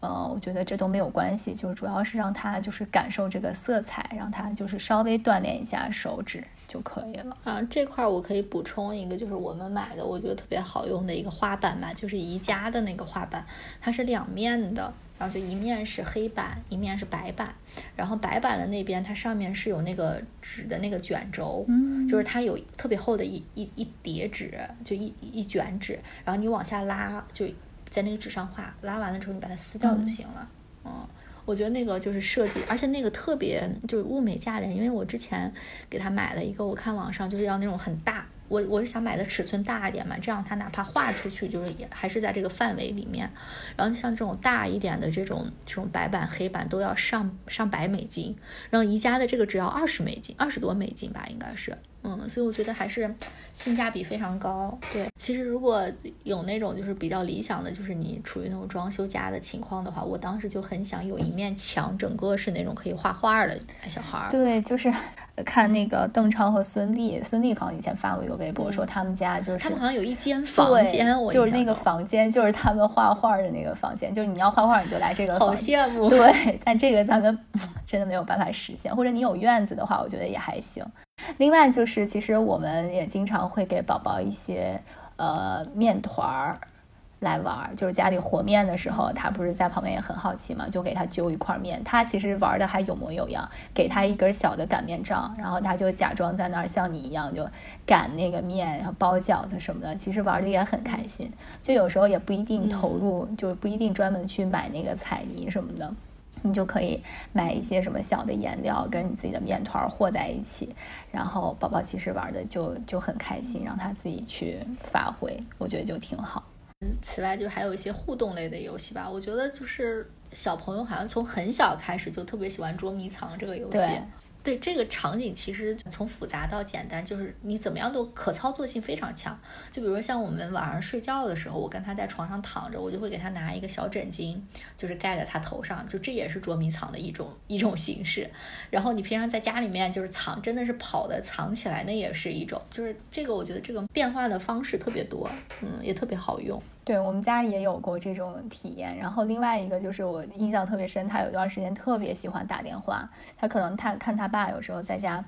呃，我觉得这都没有关系，就是主要是让他就是感受这个色彩，让他就是稍微锻炼一下手指就可以了。啊，这块我可以补充一个，就是我们买的我觉得特别好用的一个画板吧，就是宜家的那个画板，它是两面的。然后就一面是黑板，一面是白板。然后白板的那边，它上面是有那个纸的那个卷轴，嗯，就是它有特别厚的一一一叠纸，就一一卷纸。然后你往下拉，就在那个纸上画，拉完了之后你把它撕掉就行了。嗯，我觉得那个就是设计，而且那个特别就是物美价廉，因为我之前给他买了一个，我看网上就是要那种很大。我我是想买的尺寸大一点嘛，这样它哪怕画出去，就是也还是在这个范围里面。然后像这种大一点的这种这种白板黑板都要上上百美金，然后宜家的这个只要二十美金，二十多美金吧，应该是。嗯，所以我觉得还是性价比非常高。对，其实如果有那种就是比较理想的，就是你处于那种装修家的情况的话，我当时就很想有一面墙，整个是那种可以画画的小孩儿。对，就是 看那个邓超和孙俪，孙俪好像以前发过一个微博，说他们家就是他们好像有一间房间，就是那个房间就是他们画画的那个房间，就是你要画画你就来这个。好羡慕。对，但这个咱们 真的没有办法实现，或者你有院子的话，我觉得也还行。另外就是，其实我们也经常会给宝宝一些呃面团儿来玩儿，就是家里和面的时候，他不是在旁边也很好奇嘛，就给他揪一块面，他其实玩的还有模有样，给他一根小的擀面杖，然后他就假装在那儿像你一样就擀那个面，然后包饺子什么的，其实玩的也很开心。就有时候也不一定投入，就不一定专门去买那个彩泥什么的。你就可以买一些什么小的颜料，跟你自己的面团和在一起，然后宝宝其实玩的就就很开心，让他自己去发挥，我觉得就挺好。嗯，此外就还有一些互动类的游戏吧，我觉得就是小朋友好像从很小开始就特别喜欢捉迷藏这个游戏。对这个场景，其实从复杂到简单，就是你怎么样都可操作性非常强。就比如说像我们晚上睡觉的时候，我跟他在床上躺着，我就会给他拿一个小枕巾，就是盖在他头上，就这也是捉迷藏的一种一种形式。然后你平常在家里面就是藏，真的是跑的藏起来，那也是一种。就是这个，我觉得这个变化的方式特别多，嗯，也特别好用。对我们家也有过这种体验，然后另外一个就是我印象特别深，他有一段时间特别喜欢打电话，他可能他看他爸有时候在家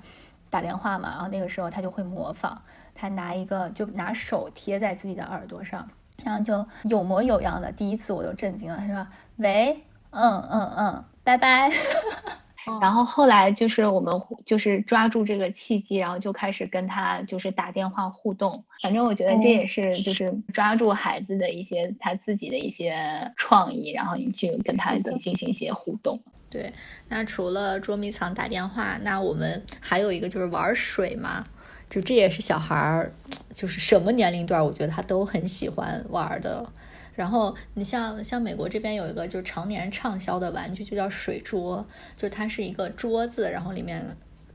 打电话嘛，然后那个时候他就会模仿，他拿一个就拿手贴在自己的耳朵上，然后就有模有样的，第一次我都震惊了，他说喂，嗯嗯嗯，拜拜。然后后来就是我们就是抓住这个契机，然后就开始跟他就是打电话互动。反正我觉得这也是就是抓住孩子的一些他自己的一些创意，然后你去跟他进行一些互动。对，那除了捉迷藏、打电话，那我们还有一个就是玩水嘛，就这也是小孩儿，就是什么年龄段，我觉得他都很喜欢玩的。然后你像像美国这边有一个就是常年畅销的玩具，就叫水桌，就是它是一个桌子，然后里面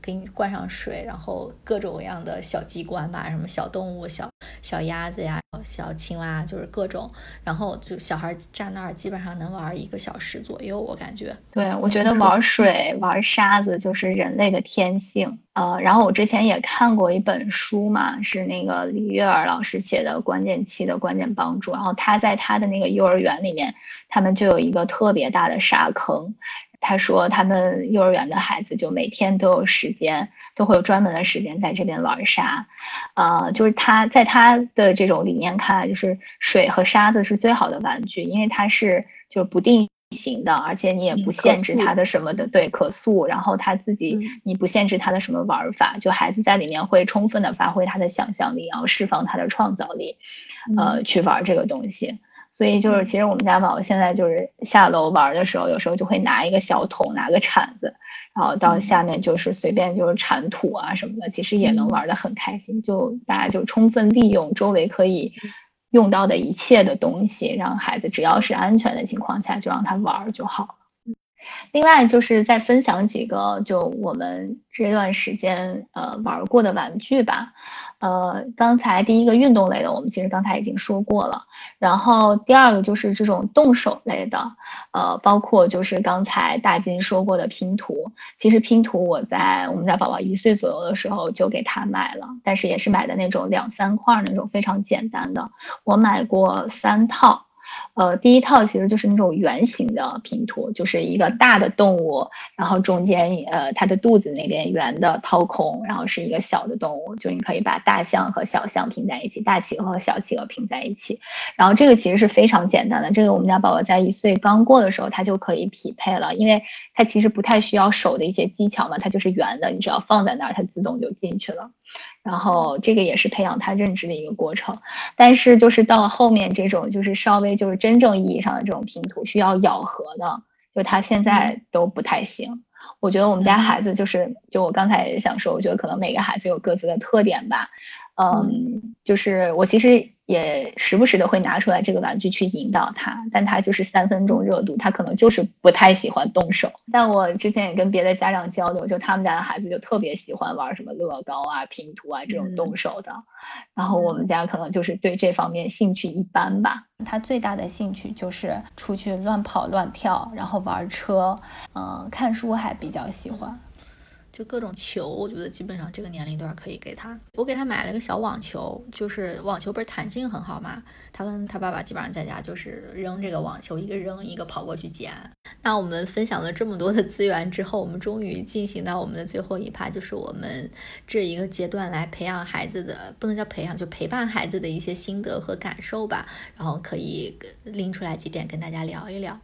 给你灌上水，然后各种各样的小机关吧，什么小动物、小小鸭子呀、小青蛙，就是各种，然后就小孩站那儿基本上能玩一个小时左右，我感觉。对，我觉得玩水、玩沙子就是人类的天性。呃，然后我之前也看过一本书嘛，是那个李月儿老师写的《关键期的关键帮助》。然后他在他的那个幼儿园里面，他们就有一个特别大的沙坑。他说他们幼儿园的孩子就每天都有时间，都会有专门的时间在这边玩沙。呃，就是他在他的这种理念看来，就是水和沙子是最好的玩具，因为它是就是不定。型的，而且你也不限制他的什么的，对，可塑。然后他自己，你不限制他的什么玩法，就孩子在里面会充分的发挥他的想象力，然后释放他的创造力，呃，去玩这个东西。所以就是，其实我们家宝宝现在就是下楼玩的时候，有时候就会拿一个小桶，拿个铲子，然后到下面就是随便就是铲土啊什么的，其实也能玩的很开心。就大家就充分利用周围可以。用到的一切的东西，让孩子只要是安全的情况下，就让他玩就好了。另外就是再分享几个就我们这段时间呃玩过的玩具吧，呃，刚才第一个运动类的我们其实刚才已经说过了，然后第二个就是这种动手类的，呃，包括就是刚才大金说过的拼图，其实拼图我在我们家宝宝一岁左右的时候就给他买了，但是也是买的那种两三块那种非常简单的，我买过三套。呃，第一套其实就是那种圆形的拼图，就是一个大的动物，然后中间呃它的肚子那边圆的掏空，然后是一个小的动物，就你可以把大象和小象拼在一起，大企鹅和小企鹅拼在一起。然后这个其实是非常简单的，这个我们家宝宝在一岁刚过的时候，他就可以匹配了，因为它其实不太需要手的一些技巧嘛，它就是圆的，你只要放在那儿，它自动就进去了。然后这个也是培养他认知的一个过程，但是就是到后面这种就是稍微就是真正意义上的这种拼图需要咬合的，就他现在都不太行。我觉得我们家孩子就是，就我刚才也想说，我觉得可能每个孩子有各自的特点吧。嗯，就是我其实也时不时的会拿出来这个玩具去引导他，但他就是三分钟热度，他可能就是不太喜欢动手。但我之前也跟别的家长交流，就他们家的孩子就特别喜欢玩什么乐高啊、拼图啊这种动手的，然后我们家可能就是对这方面兴趣一般吧。他最大的兴趣就是出去乱跑乱跳，然后玩车，嗯，看书还比较喜欢。就各种球，我觉得基本上这个年龄段可以给他。我给他买了个小网球，就是网球不是弹性很好嘛。他跟他爸爸基本上在家就是扔这个网球，一个扔一个跑过去捡。那我们分享了这么多的资源之后，我们终于进行到我们的最后一趴，就是我们这一个阶段来培养孩子的，不能叫培养，就陪伴孩子的一些心得和感受吧。然后可以拎出来几点跟大家聊一聊。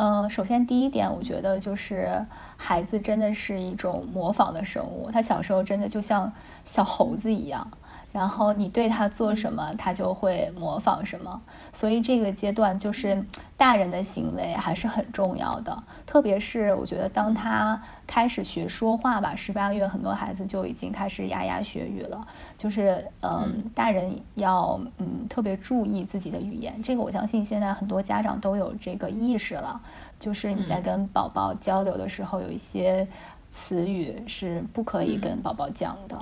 呃，首先第一点，我觉得就是孩子真的是一种模仿的生物，他小时候真的就像小猴子一样。然后你对他做什么，他就会模仿什么。所以这个阶段就是大人的行为还是很重要的。特别是我觉得当他开始学说话吧，十八个月很多孩子就已经开始牙牙学语了。就是嗯，大人要嗯特别注意自己的语言。这个我相信现在很多家长都有这个意识了。就是你在跟宝宝交流的时候，有一些词语是不可以跟宝宝讲的。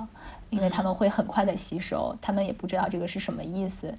因为他们会很快的吸收，他们也不知道这个是什么意思，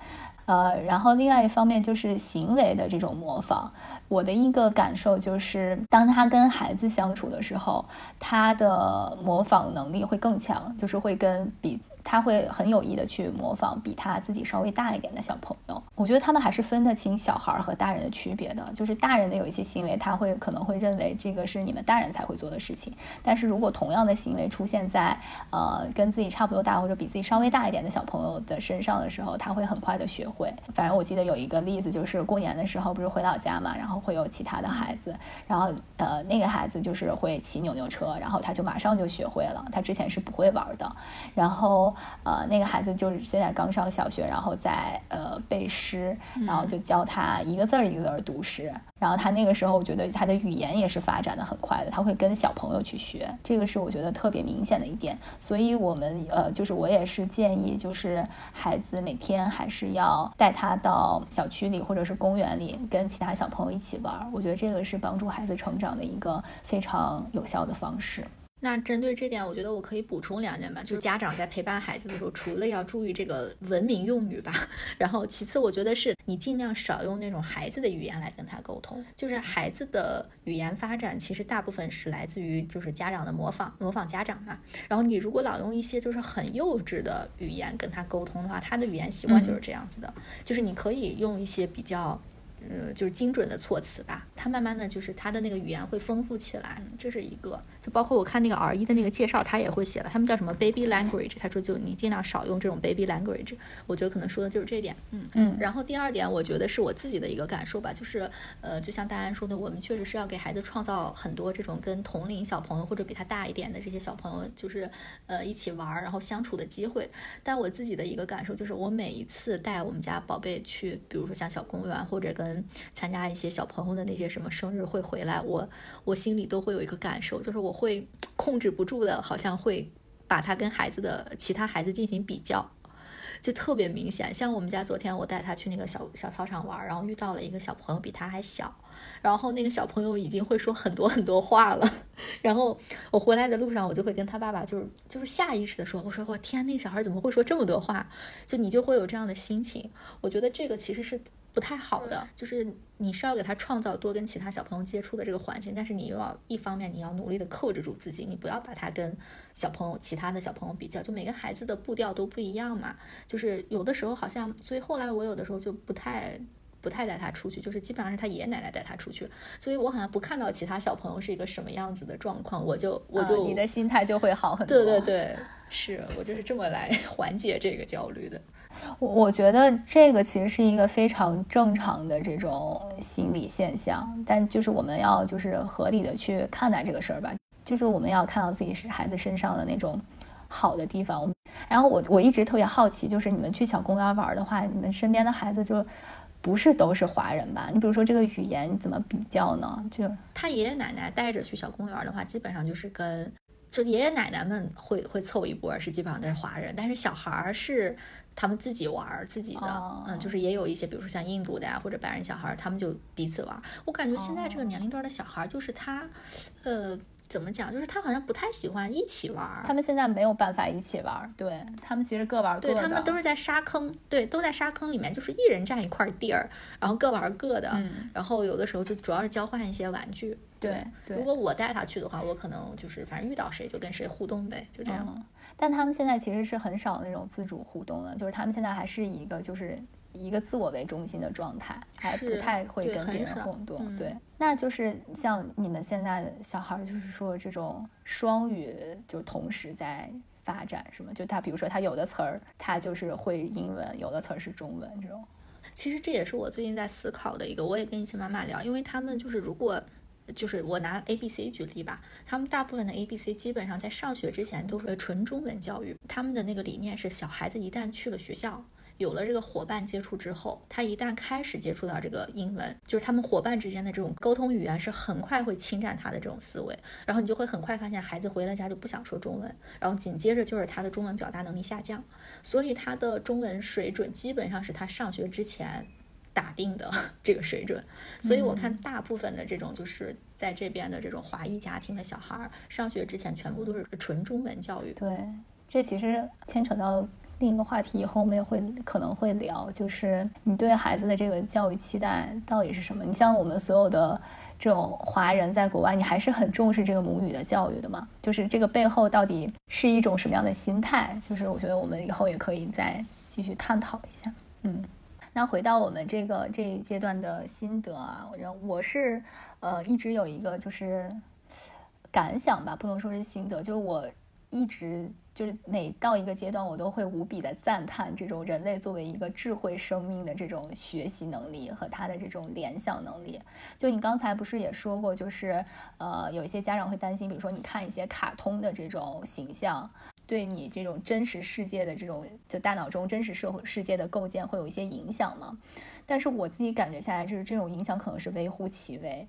呃，然后另外一方面就是行为的这种模仿。我的一个感受就是，当他跟孩子相处的时候，他的模仿能力会更强，就是会跟比。他会很有意的去模仿比他自己稍微大一点的小朋友。我觉得他们还是分得清小孩和大人的区别的。就是大人的有一些行为，他会可能会认为这个是你们大人才会做的事情。但是如果同样的行为出现在呃跟自己差不多大或者比自己稍微大一点的小朋友的身上的时候，他会很快的学会。反正我记得有一个例子，就是过年的时候不是回老家嘛，然后会有其他的孩子，然后呃那个孩子就是会骑扭扭车，然后他就马上就学会了，他之前是不会玩的，然后。呃，那个孩子就是现在刚上小学，然后在呃背诗，然后就教他一个字儿一个字儿读诗。然后他那个时候，我觉得他的语言也是发展的很快的，他会跟小朋友去学，这个是我觉得特别明显的一点。所以我们呃，就是我也是建议，就是孩子每天还是要带他到小区里或者是公园里，跟其他小朋友一起玩。我觉得这个是帮助孩子成长的一个非常有效的方式。那针对这点，我觉得我可以补充两点吧。就家长在陪伴孩子的时候，除了要注意这个文明用语吧，然后其次，我觉得是你尽量少用那种孩子的语言来跟他沟通。就是孩子的语言发展，其实大部分是来自于就是家长的模仿，模仿家长嘛。然后你如果老用一些就是很幼稚的语言跟他沟通的话，他的语言习惯就是这样子的。就是你可以用一些比较。呃，就是精准的措辞吧，他慢慢的就是他的那个语言会丰富起来，这是一个。就包括我看那个 R 一的那个介绍，他也会写了，他们叫什么 baby language，他说就你尽量少用这种 baby language，我觉得可能说的就是这点。嗯嗯。然后第二点，我觉得是我自己的一个感受吧，就是呃，就像大安说的，我们确实是要给孩子创造很多这种跟同龄小朋友或者比他大一点的这些小朋友，就是呃一起玩然后相处的机会。但我自己的一个感受就是，我每一次带我们家宝贝去，比如说像小公园或者跟参加一些小朋友的那些什么生日会回来，我我心里都会有一个感受，就是我会控制不住的，好像会把他跟孩子的其他孩子进行比较，就特别明显。像我们家昨天我带他去那个小小操场玩，然后遇到了一个小朋友比他还小，然后那个小朋友已经会说很多很多话了。然后我回来的路上，我就会跟他爸爸就是就是下意识的说，我说我天，那个小孩怎么会说这么多话？就你就会有这样的心情。我觉得这个其实是。不太好的，就是你是要给他创造多跟其他小朋友接触的这个环境，但是你又要一方面你要努力的克制住自己，你不要把他跟小朋友其他的小朋友比较，就每个孩子的步调都不一样嘛，就是有的时候好像，所以后来我有的时候就不太不太带他出去，就是基本上是他爷爷奶奶带他出去，所以我好像不看到其他小朋友是一个什么样子的状况，我就我就你的心态就会好很多。对对对，是我就是这么来 缓解这个焦虑的。我我觉得这个其实是一个非常正常的这种心理现象，但就是我们要就是合理的去看待这个事儿吧，就是我们要看到自己是孩子身上的那种好的地方。然后我我一直特别好奇，就是你们去小公园玩的话，你们身边的孩子就不是都是华人吧？你比如说这个语言怎么比较呢？就他爷爷奶奶带着去小公园的话，基本上就是跟就爷爷奶奶们会会凑一波，是基本上都是华人，但是小孩儿是。他们自己玩自己的，嗯，就是也有一些，比如说像印度的呀，或者白人小孩，他们就彼此玩。我感觉现在这个年龄段的小孩，就是他，呃。怎么讲？就是他好像不太喜欢一起玩。他们现在没有办法一起玩，对他们其实各玩各的。对他们都是在沙坑，对，都在沙坑里面，就是一人占一块地儿，然后各玩各的。嗯。然后有的时候就主要是交换一些玩具。对。如果我带他去的话，我可能就是反正遇到谁就跟谁互动呗，就这样。但他们现在其实是很少那种自主互动的，就是他们现在还是一个就是。一个自我为中心的状态，还不太会跟别人互动。对，那就是像你们现在的小孩，就是说这种双语就同时在发展，是吗？就他比如说他有的词儿，他就是会英文，有的词儿是中文这种。其实这也是我最近在思考的一个，我也跟一些妈妈聊，因为他们就是如果就是我拿 A B C 举例吧，他们大部分的 A B C 基本上在上学之前都是纯中文教育，他们的那个理念是小孩子一旦去了学校。有了这个伙伴接触之后，他一旦开始接触到这个英文，就是他们伙伴之间的这种沟通语言是很快会侵占他的这种思维，然后你就会很快发现孩子回了家就不想说中文，然后紧接着就是他的中文表达能力下降，所以他的中文水准基本上是他上学之前打定的 这个水准，所以我看大部分的这种就是在这边的这种华裔家庭的小孩儿上学之前全部都是纯中文教育。对，这其实牵扯到。另一个话题，以后我们也会可能会聊，就是你对孩子的这个教育期待到底是什么？你像我们所有的这种华人在国外，你还是很重视这个母语的教育的嘛？就是这个背后到底是一种什么样的心态？就是我觉得我们以后也可以再继续探讨一下。嗯，那回到我们这个这一阶段的心得啊，我觉得我是呃一直有一个就是感想吧，不能说是心得，就是我一直。就是每到一个阶段，我都会无比的赞叹这种人类作为一个智慧生命的这种学习能力和他的这种联想能力。就你刚才不是也说过，就是呃，有一些家长会担心，比如说你看一些卡通的这种形象，对你这种真实世界的这种就大脑中真实社会世界的构建会有一些影响吗？但是我自己感觉下来，就是这种影响可能是微乎其微。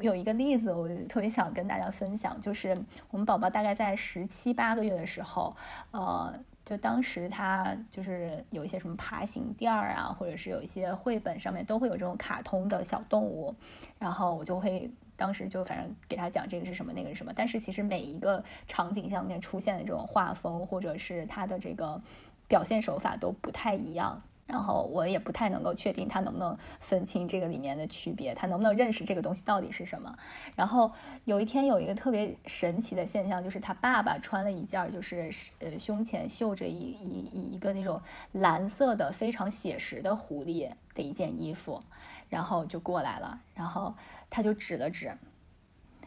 有一个例子，我特别想跟大家分享，就是我们宝宝大概在十七八个月的时候，呃，就当时他就是有一些什么爬行垫儿啊，或者是有一些绘本上面都会有这种卡通的小动物，然后我就会当时就反正给他讲这个是什么，那个是什么，但是其实每一个场景下面出现的这种画风或者是他的这个表现手法都不太一样。然后我也不太能够确定他能不能分清这个里面的区别，他能不能认识这个东西到底是什么。然后有一天有一个特别神奇的现象，就是他爸爸穿了一件就是呃胸前绣着一一一个那种蓝色的非常写实的狐狸的一件衣服，然后就过来了，然后他就指了指。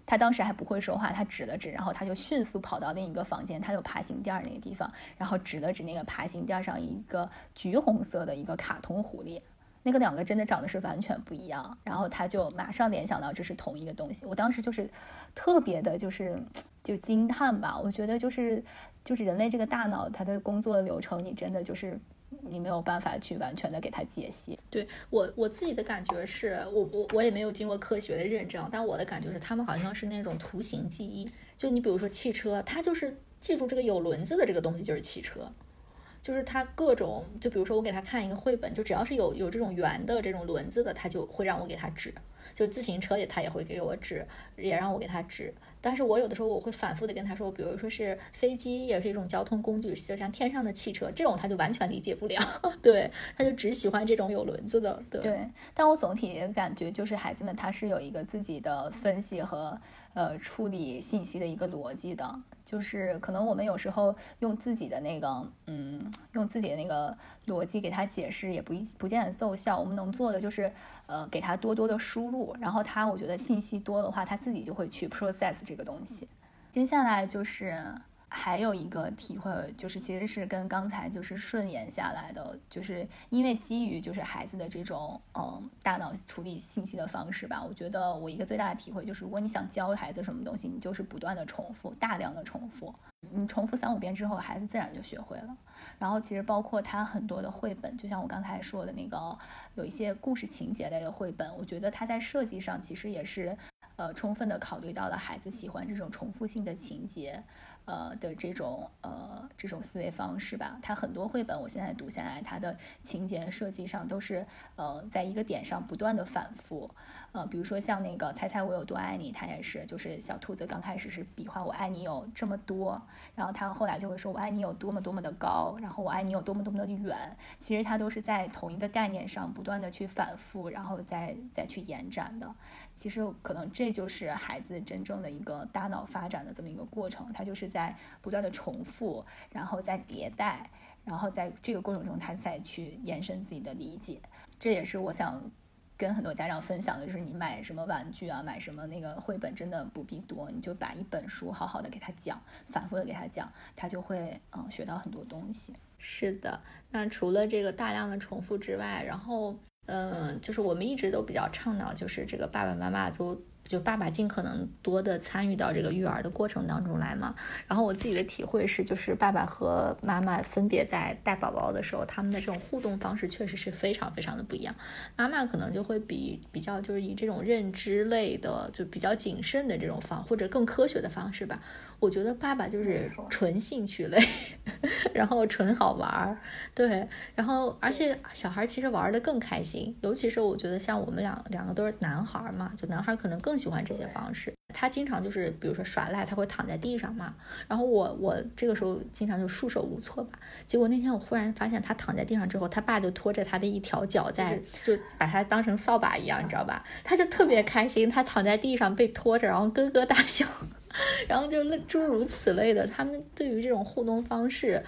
他当时还不会说话，他指了指，然后他就迅速跑到另一个房间，他有爬行垫那个地方，然后指了指那个爬行垫上一个橘红色的一个卡通狐狸，那个两个真的长得是完全不一样，然后他就马上联想到这是同一个东西。我当时就是特别的，就是就惊叹吧，我觉得就是就是人类这个大脑它的工作流程，你真的就是。你没有办法去完全的给他解析。对我我自己的感觉是，我我我也没有经过科学的认证，但我的感觉是，他们好像是那种图形记忆。就你比如说汽车，它就是记住这个有轮子的这个东西就是汽车。就是他各种，就比如说我给他看一个绘本，就只要是有有这种圆的这种轮子的，他就会让我给他指。就自行车也，他也会给我指，也让我给他指。但是我有的时候我会反复的跟他说，比如说是飞机也是一种交通工具，就像天上的汽车这种，他就完全理解不了。对，他就只喜欢这种有轮子的。对，但我总体感觉就是孩子们他是有一个自己的分析和呃处理信息的一个逻辑的。就是可能我们有时候用自己的那个，嗯，用自己的那个逻辑给他解释，也不一不见得奏效。我们能做的就是，呃，给他多多的输入，然后他我觉得信息多的话，他自己就会去 process 这个东西。接下来就是。还有一个体会，就是其实是跟刚才就是顺延下来的，就是因为基于就是孩子的这种嗯大脑处理信息的方式吧，我觉得我一个最大的体会就是，如果你想教孩子什么东西，你就是不断的重复，大量的重复，你重复三五遍之后，孩子自然就学会了。然后其实包括他很多的绘本，就像我刚才说的那个，有一些故事情节类的绘本，我觉得它在设计上其实也是呃充分的考虑到了孩子喜欢这种重复性的情节。呃的这种呃这种思维方式吧，它很多绘本我现在读下来，它的情节设计上都是呃在一个点上不断的反复，呃比如说像那个猜猜我有多爱你，它也是就是小兔子刚开始是比划我爱你有这么多，然后它后来就会说我爱你有多么多么的高，然后我爱你有多么多么的远，其实它都是在同一个概念上不断的去反复，然后再再去延展的。其实可能这就是孩子真正的一个大脑发展的这么一个过程，它就是在不断的重复，然后再迭代，然后在这个过程中，他再去延伸自己的理解。这也是我想跟很多家长分享的，就是你买什么玩具啊，买什么那个绘本，真的不必多，你就把一本书好好的给他讲，反复的给他讲，他就会嗯学到很多东西。是的，那除了这个大量的重复之外，然后。嗯，就是我们一直都比较倡导，就是这个爸爸妈妈都。就爸爸尽可能多的参与到这个育儿的过程当中来嘛。然后我自己的体会是，就是爸爸和妈妈分别在带宝宝的时候，他们的这种互动方式确实是非常非常的不一样。妈妈可能就会比比较就是以这种认知类的，就比较谨慎的这种方或者更科学的方式吧。我觉得爸爸就是纯兴趣类，然后纯好玩儿，对，然后而且小孩其实玩的更开心，尤其是我觉得像我们两两个都是男孩嘛，就男孩可能更喜欢这些方式。他经常就是比如说耍赖，他会躺在地上嘛，然后我我这个时候经常就束手无措吧。结果那天我忽然发现他躺在地上之后，他爸就拖着他的一条脚在，就把他当成扫把一样，你知道吧？他就特别开心，他躺在地上被拖着，然后咯咯大笑。然后就诸如此类的，他们对于这种互动方式，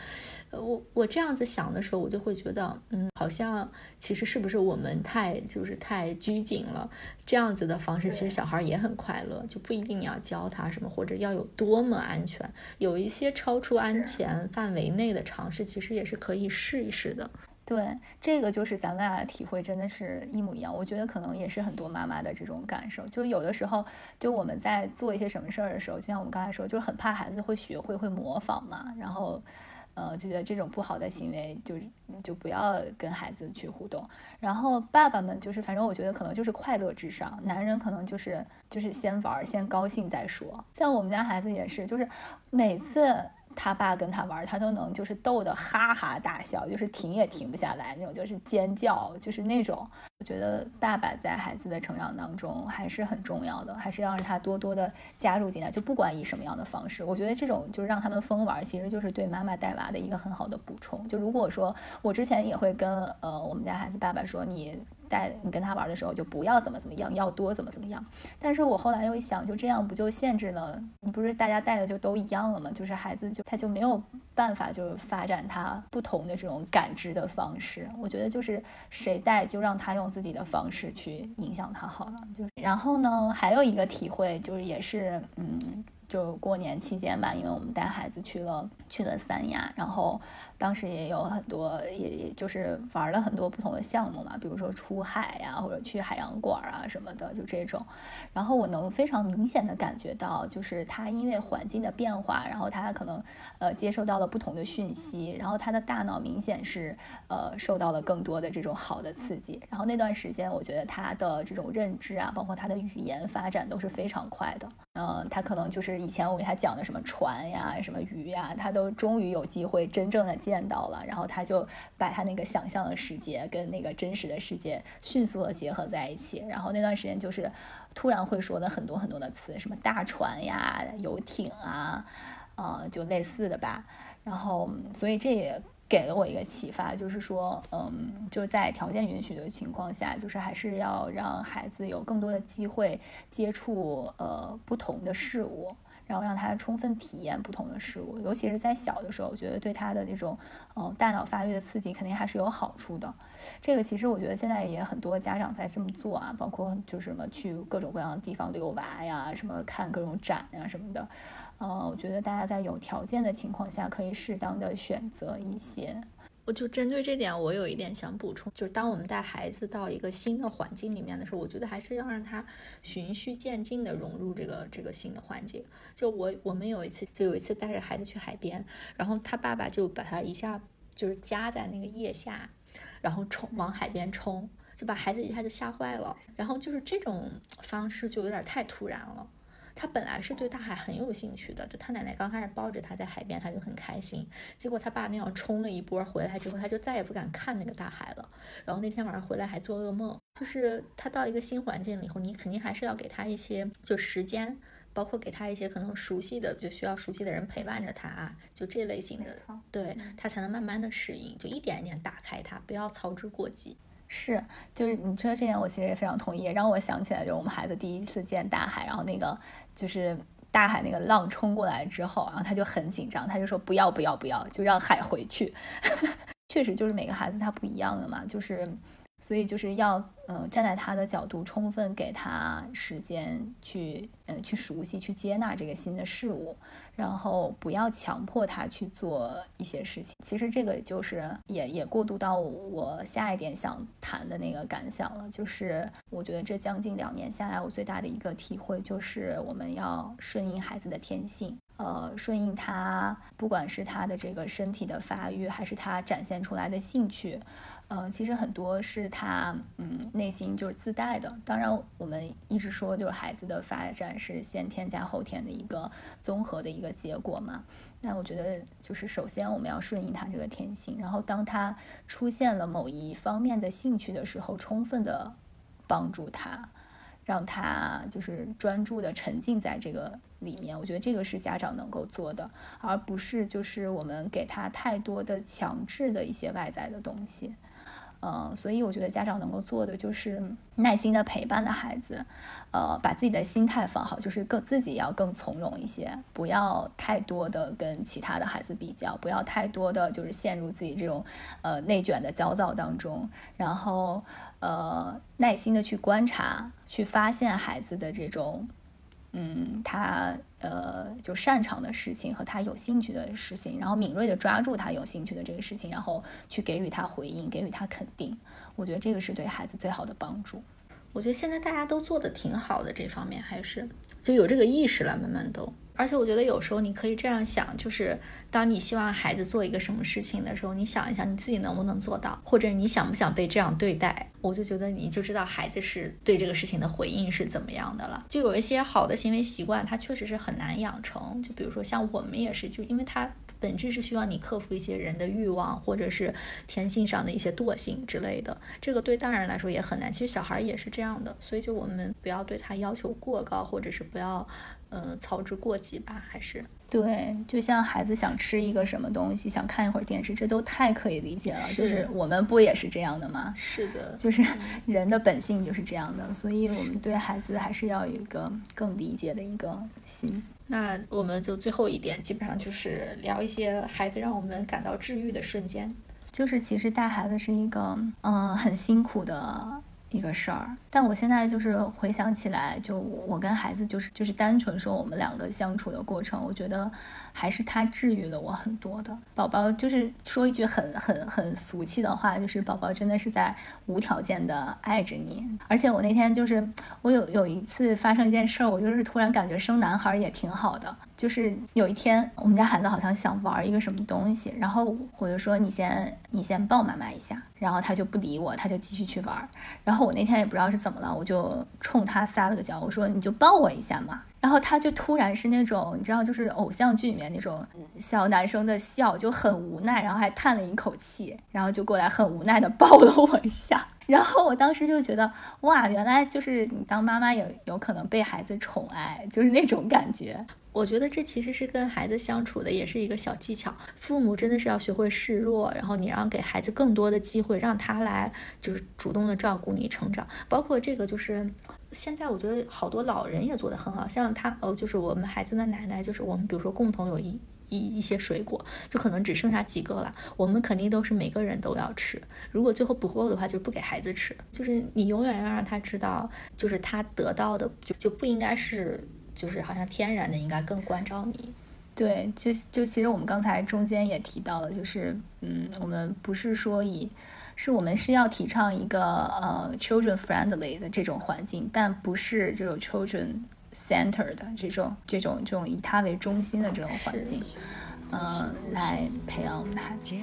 我我这样子想的时候，我就会觉得，嗯，好像其实是不是我们太就是太拘谨了？这样子的方式，其实小孩也很快乐，就不一定要教他什么，或者要有多么安全，有一些超出安全范围内的尝试，其实也是可以试一试的。对，这个就是咱们俩的体会，真的是一模一样。我觉得可能也是很多妈妈的这种感受。就有的时候，就我们在做一些什么事儿的时候，就像我们刚才说，就是很怕孩子会学会、会模仿嘛。然后，呃，就觉得这种不好的行为，就就不要跟孩子去互动。然后爸爸们就是，反正我觉得可能就是快乐至上，男人可能就是就是先玩、先高兴再说。像我们家孩子也是，就是每次。他爸跟他玩，他都能就是逗得哈哈大笑，就是停也停不下来那种，就是尖叫，就是那种。我觉得爸爸在孩子的成长当中还是很重要的，还是要让他多多的加入进来。就不管以什么样的方式，我觉得这种就是让他们疯玩，其实就是对妈妈带娃的一个很好的补充。就如果说我之前也会跟呃我们家孩子爸爸说你。带你跟他玩的时候就不要怎么怎么样，要多怎么怎么样。但是我后来又一想，就这样不就限制了？你不是大家带的就都一样了吗？就是孩子就他就没有办法就发展他不同的这种感知的方式。我觉得就是谁带就让他用自己的方式去影响他好了。就是然后呢，还有一个体会就是也是嗯。就过年期间吧，因为我们带孩子去了去了三亚，然后当时也有很多，也也就是玩了很多不同的项目嘛，比如说出海呀，或者去海洋馆啊什么的，就这种。然后我能非常明显的感觉到，就是他因为环境的变化，然后他可能呃接受到了不同的讯息，然后他的大脑明显是呃受到了更多的这种好的刺激。然后那段时间，我觉得他的这种认知啊，包括他的语言发展都是非常快的。嗯，他可能就是以前我给他讲的什么船呀、什么鱼呀，他都终于有机会真正的见到了。然后他就把他那个想象的世界跟那个真实的世界迅速的结合在一起。然后那段时间就是突然会说的很多很多的词，什么大船呀、游艇啊，呃，就类似的吧。然后，所以这也。给了我一个启发，就是说，嗯，就在条件允许的情况下，就是还是要让孩子有更多的机会接触呃不同的事物。然后让他充分体验不同的事物，尤其是在小的时候，我觉得对他的那种，嗯，大脑发育的刺激肯定还是有好处的。这个其实我觉得现在也很多家长在这么做啊，包括就是什么去各种各样的地方遛娃呀，什么看各种展呀什么的。嗯，我觉得大家在有条件的情况下，可以适当的选择一些。我就针对这点，我有一点想补充，就是当我们带孩子到一个新的环境里面的时候，我觉得还是要让他循序渐进的融入这个这个新的环境。就我我们有一次就有一次带着孩子去海边，然后他爸爸就把他一下就是夹在那个腋下，然后冲往海边冲，就把孩子一下就吓坏了。然后就是这种方式就有点太突然了。他本来是对大海很有兴趣的，就他奶奶刚开始抱着他在海边，他就很开心。结果他爸那样冲了一波回来之后，他就再也不敢看那个大海了。然后那天晚上回来还做噩梦。就是他到一个新环境了以后，你肯定还是要给他一些就时间，包括给他一些可能熟悉的，就需要熟悉的人陪伴着他啊，就这类型的，对他才能慢慢的适应，就一点一点打开他，不要操之过急。是，就是你说这点，我其实也非常同意，让我想起来，就是我们孩子第一次见大海，然后那个就是大海那个浪冲过来之后，然后他就很紧张，他就说不要不要不要，就让海回去。确实，就是每个孩子他不一样的嘛，就是。所以就是要，嗯，站在他的角度，充分给他时间去，嗯，去熟悉、去接纳这个新的事物，然后不要强迫他去做一些事情。其实这个就是也也过渡到我下一点想谈的那个感想了，就是我觉得这将近两年下来，我最大的一个体会就是我们要顺应孩子的天性。呃，顺应他，不管是他的这个身体的发育，还是他展现出来的兴趣，呃，其实很多是他嗯内心就是自带的。当然，我们一直说就是孩子的发展是先天加后天的一个综合的一个结果嘛。那我觉得就是首先我们要顺应他这个天性，然后当他出现了某一方面的兴趣的时候，充分的帮助他。让他就是专注的沉浸在这个里面，我觉得这个是家长能够做的，而不是就是我们给他太多的强制的一些外在的东西。嗯，所以我觉得家长能够做的就是耐心的陪伴的孩子，呃，把自己的心态放好，就是更自己要更从容一些，不要太多的跟其他的孩子比较，不要太多的就是陷入自己这种呃内卷的焦躁当中，然后呃耐心的去观察，去发现孩子的这种。嗯，他呃就擅长的事情和他有兴趣的事情，然后敏锐的抓住他有兴趣的这个事情，然后去给予他回应，给予他肯定。我觉得这个是对孩子最好的帮助。我觉得现在大家都做的挺好的，这方面还是就有这个意识了，慢慢都。而且我觉得有时候你可以这样想，就是当你希望孩子做一个什么事情的时候，你想一想你自己能不能做到，或者你想不想被这样对待，我就觉得你就知道孩子是对这个事情的回应是怎么样的了。就有一些好的行为习惯，它确实是很难养成。就比如说像我们也是，就因为它本质是需要你克服一些人的欲望，或者是天性上的一些惰性之类的。这个对大人来说也很难，其实小孩也是这样的。所以就我们不要对他要求过高，或者是不要。嗯，操之过急吧，还是对，就像孩子想吃一个什么东西，想看一会儿电视，这都太可以理解了。就是我们不也是这样的吗？是的，就是 人的本性就是这样的，所以我们对孩子还是要有一个更理解的一个心。那我们就最后一点，基本上就是聊一些孩子让我们感到治愈的瞬间。就是其实带孩子是一个嗯很辛苦的。一个事儿，但我现在就是回想起来，就我跟孩子就是就是单纯说我们两个相处的过程，我觉得还是他治愈了我很多的。宝宝就是说一句很很很俗气的话，就是宝宝真的是在无条件的爱着你。而且我那天就是我有有一次发生一件事儿，我就是突然感觉生男孩也挺好的。就是有一天我们家孩子好像想玩一个什么东西，然后我就说你先你先抱妈妈一下，然后他就不理我，他就继续去玩，然后。我那天也不知道是怎么了，我就冲他撒了个娇，我说你就抱我一下嘛。然后他就突然是那种你知道，就是偶像剧里面那种小男生的笑，就很无奈，然后还叹了一口气，然后就过来很无奈的抱了我一下。然后我当时就觉得，哇，原来就是你当妈妈也有可能被孩子宠爱，就是那种感觉。我觉得这其实是跟孩子相处的，也是一个小技巧。父母真的是要学会示弱，然后你让给孩子更多的机会，让他来就是主动的照顾你成长。包括这个，就是现在我觉得好多老人也做得很好，像他哦，就是我们孩子的奶奶，就是我们比如说共同有一一一些水果，就可能只剩下几个了，我们肯定都是每个人都要吃。如果最后不够的话，就不给孩子吃。就是你永远要让他知道，就是他得到的就就不应该是。就是好像天然的应该更关照你，对，就就其实我们刚才中间也提到了，就是嗯，我们不是说以，是我们是要提倡一个呃 children friendly 的这种环境，但不是这种 children center 的这种这种这种以他为中心的这种环境，嗯，来培养我们的孩子。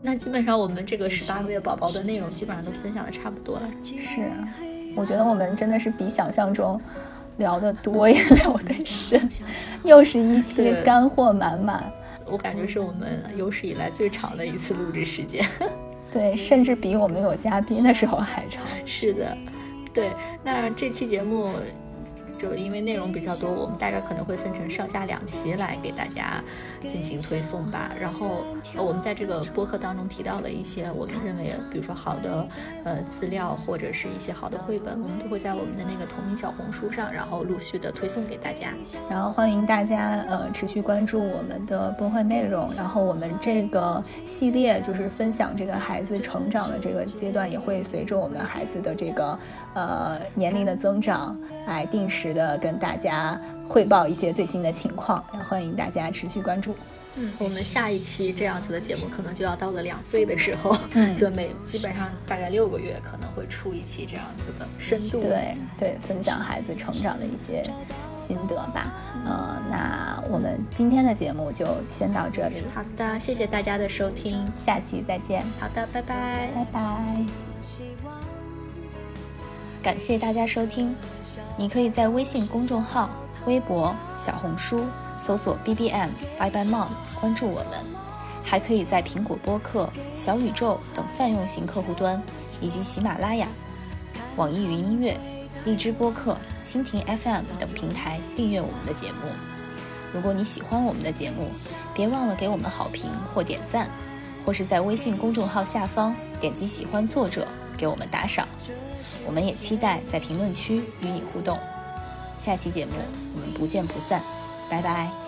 那基本上我们这个十八个月宝宝的内容基本上都分享的差不多了，是。我觉得我们真的是比想象中聊得多也聊得深，又是一期干货满满。我感觉是我们有史以来最长的一次录制时间，对，甚至比我们有嘉宾的时候还长。是的，对。那这期节目。就因为内容比较多，我们大概可能会分成上下两期来给大家进行推送吧。然后呃我们在这个播客当中提到的一些我们认为，比如说好的呃资料或者是一些好的绘本，我们都会在我们的那个同名小红书上，然后陆续的推送给大家。然后欢迎大家呃持续关注我们的播客内容。然后我们这个系列就是分享这个孩子成长的这个阶段，也会随着我们孩子的这个呃年龄的增长来定时。的跟大家汇报一些最新的情况，然后欢迎大家持续关注。嗯，我们下一期这样子的节目可能就要到了两岁的时候，嗯，就每基本上大概六个月可能会出一期这样子的深度，对对，分享孩子成长的一些心得吧。嗯，那我们今天的节目就先到这里。好的，谢谢大家的收听，下期再见。好的，拜拜，拜拜。感谢大家收听。你可以在微信公众号、微博、小红书搜索 “B B M Bye Bye Mom” 关注我们，还可以在苹果播客、小宇宙等泛用型客户端，以及喜马拉雅、网易云音乐、荔枝播客、蜻蜓 F M 等平台订阅我们的节目。如果你喜欢我们的节目，别忘了给我们好评或点赞，或是在微信公众号下方点击喜欢作者给我们打赏。我们也期待在评论区与你互动，下期节目我们不见不散，拜拜。